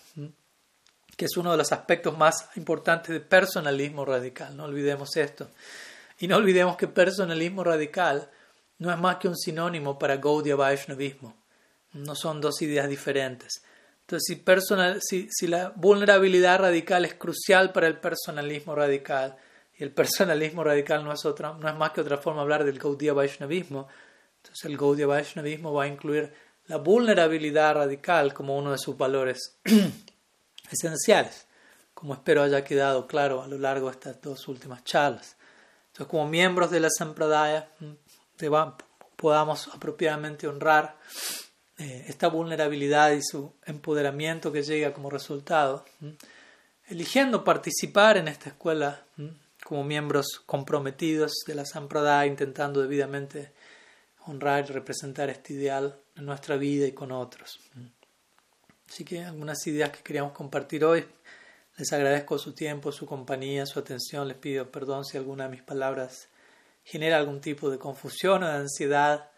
que es uno de los aspectos más importantes del personalismo radical. No olvidemos esto. Y no olvidemos que personalismo radical no es más que un sinónimo para Gaudiya Vaishnavismo. No son dos ideas diferentes. Entonces, si, la vulnerabilidad radical es crucial para el personalismo radical, y el personalismo radical no es, otra, no es más que otra forma de hablar del Gaudiya Vaishnavismo, entonces el Gaudiya Vaishnavismo va a incluir la vulnerabilidad radical como uno de sus valores esenciales, como espero haya quedado claro a lo largo de estas dos últimas charlas. Como miembros de la Sampradaya, podamos apropiadamente honrar eh, esta vulnerabilidad y su empoderamiento que llega como resultado, eligiendo participar en esta escuela como miembros comprometidos de la Sampradaya, intentando debidamente honrar y representar este ideal en nuestra vida y con otros. Así que algunas ideas que queríamos compartir hoy. Les agradezco su tiempo, su compañía, su atención. Les pido perdón si alguna de mis palabras genera algún tipo de confusión o de ansiedad.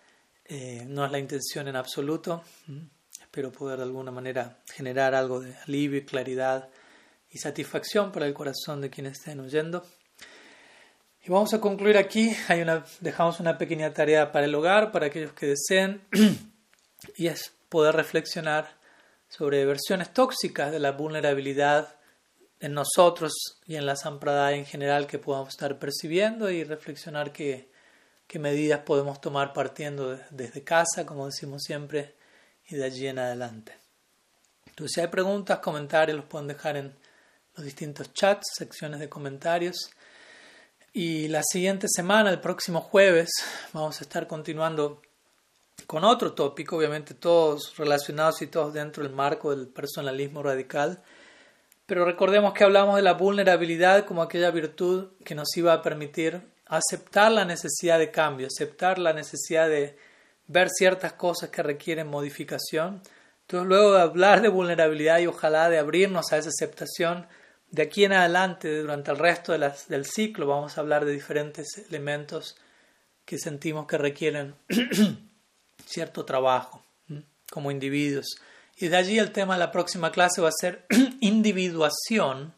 Eh, no es la intención en absoluto. Mm. Espero poder de alguna manera generar algo de alivio y claridad y satisfacción para el corazón de quienes estén oyendo. Y vamos a concluir aquí. Dejamos una pequeña tarea para el hogar, para aquellos que deseen, y es poder reflexionar sobre versiones tóxicas de la vulnerabilidad en nosotros y en la Sampradaya en general que podamos estar percibiendo y reflexionar qué, qué medidas podemos tomar partiendo desde casa, como decimos siempre, y de allí en adelante. Entonces, si hay preguntas, comentarios, los pueden dejar en los distintos chats, secciones de comentarios. Y la siguiente semana, el próximo jueves, vamos a estar continuando con otro tópico, obviamente todos relacionados y todos dentro del marco del personalismo radical pero recordemos que hablamos de la vulnerabilidad como aquella virtud que nos iba a permitir aceptar la necesidad de cambio, aceptar la necesidad de ver ciertas cosas que requieren modificación. Entonces, luego de hablar de vulnerabilidad y ojalá de abrirnos a esa aceptación, de aquí en adelante, durante el resto del ciclo, vamos a hablar de diferentes elementos que sentimos que requieren cierto trabajo como individuos. Y de allí el tema de la próxima clase va a ser individuación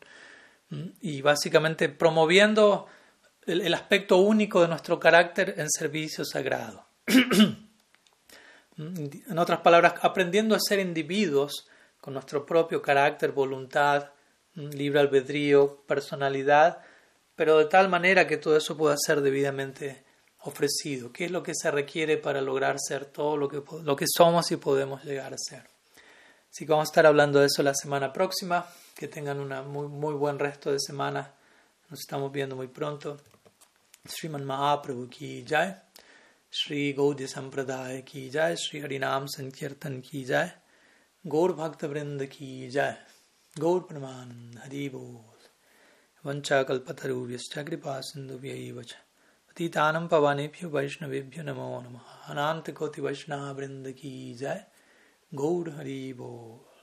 y básicamente promoviendo el, aspecto único de nuestro carácter en servicio sagrado. en otras palabras, aprendiendo a ser individuos con nuestro propio carácter, voluntad, libre albedrío, personalidad, pero de tal manera que todo eso pueda ser debidamente ofrecido, qué es lo que se requiere para lograr ser todo lo que, lo que somos y podemos llegar a ser. Así que vamos a estar hablando de eso la semana próxima. Que tengan un muy, muy buen resto de semana. Nos estamos viendo muy pronto. Sriman Mahaprabhu ki jai. Sri Gaudya Sampradaya ki jai. Sri Harinam Sankirtan ki jai. Gaur Bhakta Vrinda ki jai. Gaur Pramanand Hari Bol. वंशाकल्पतरुभ्यश्च कृपा सिन्धुभ्यैव च पतितानं वैष्णवेभ्यो नमो नमः अनान्तकोटि वैष्णववृन्द की जय ゴールハリーボー。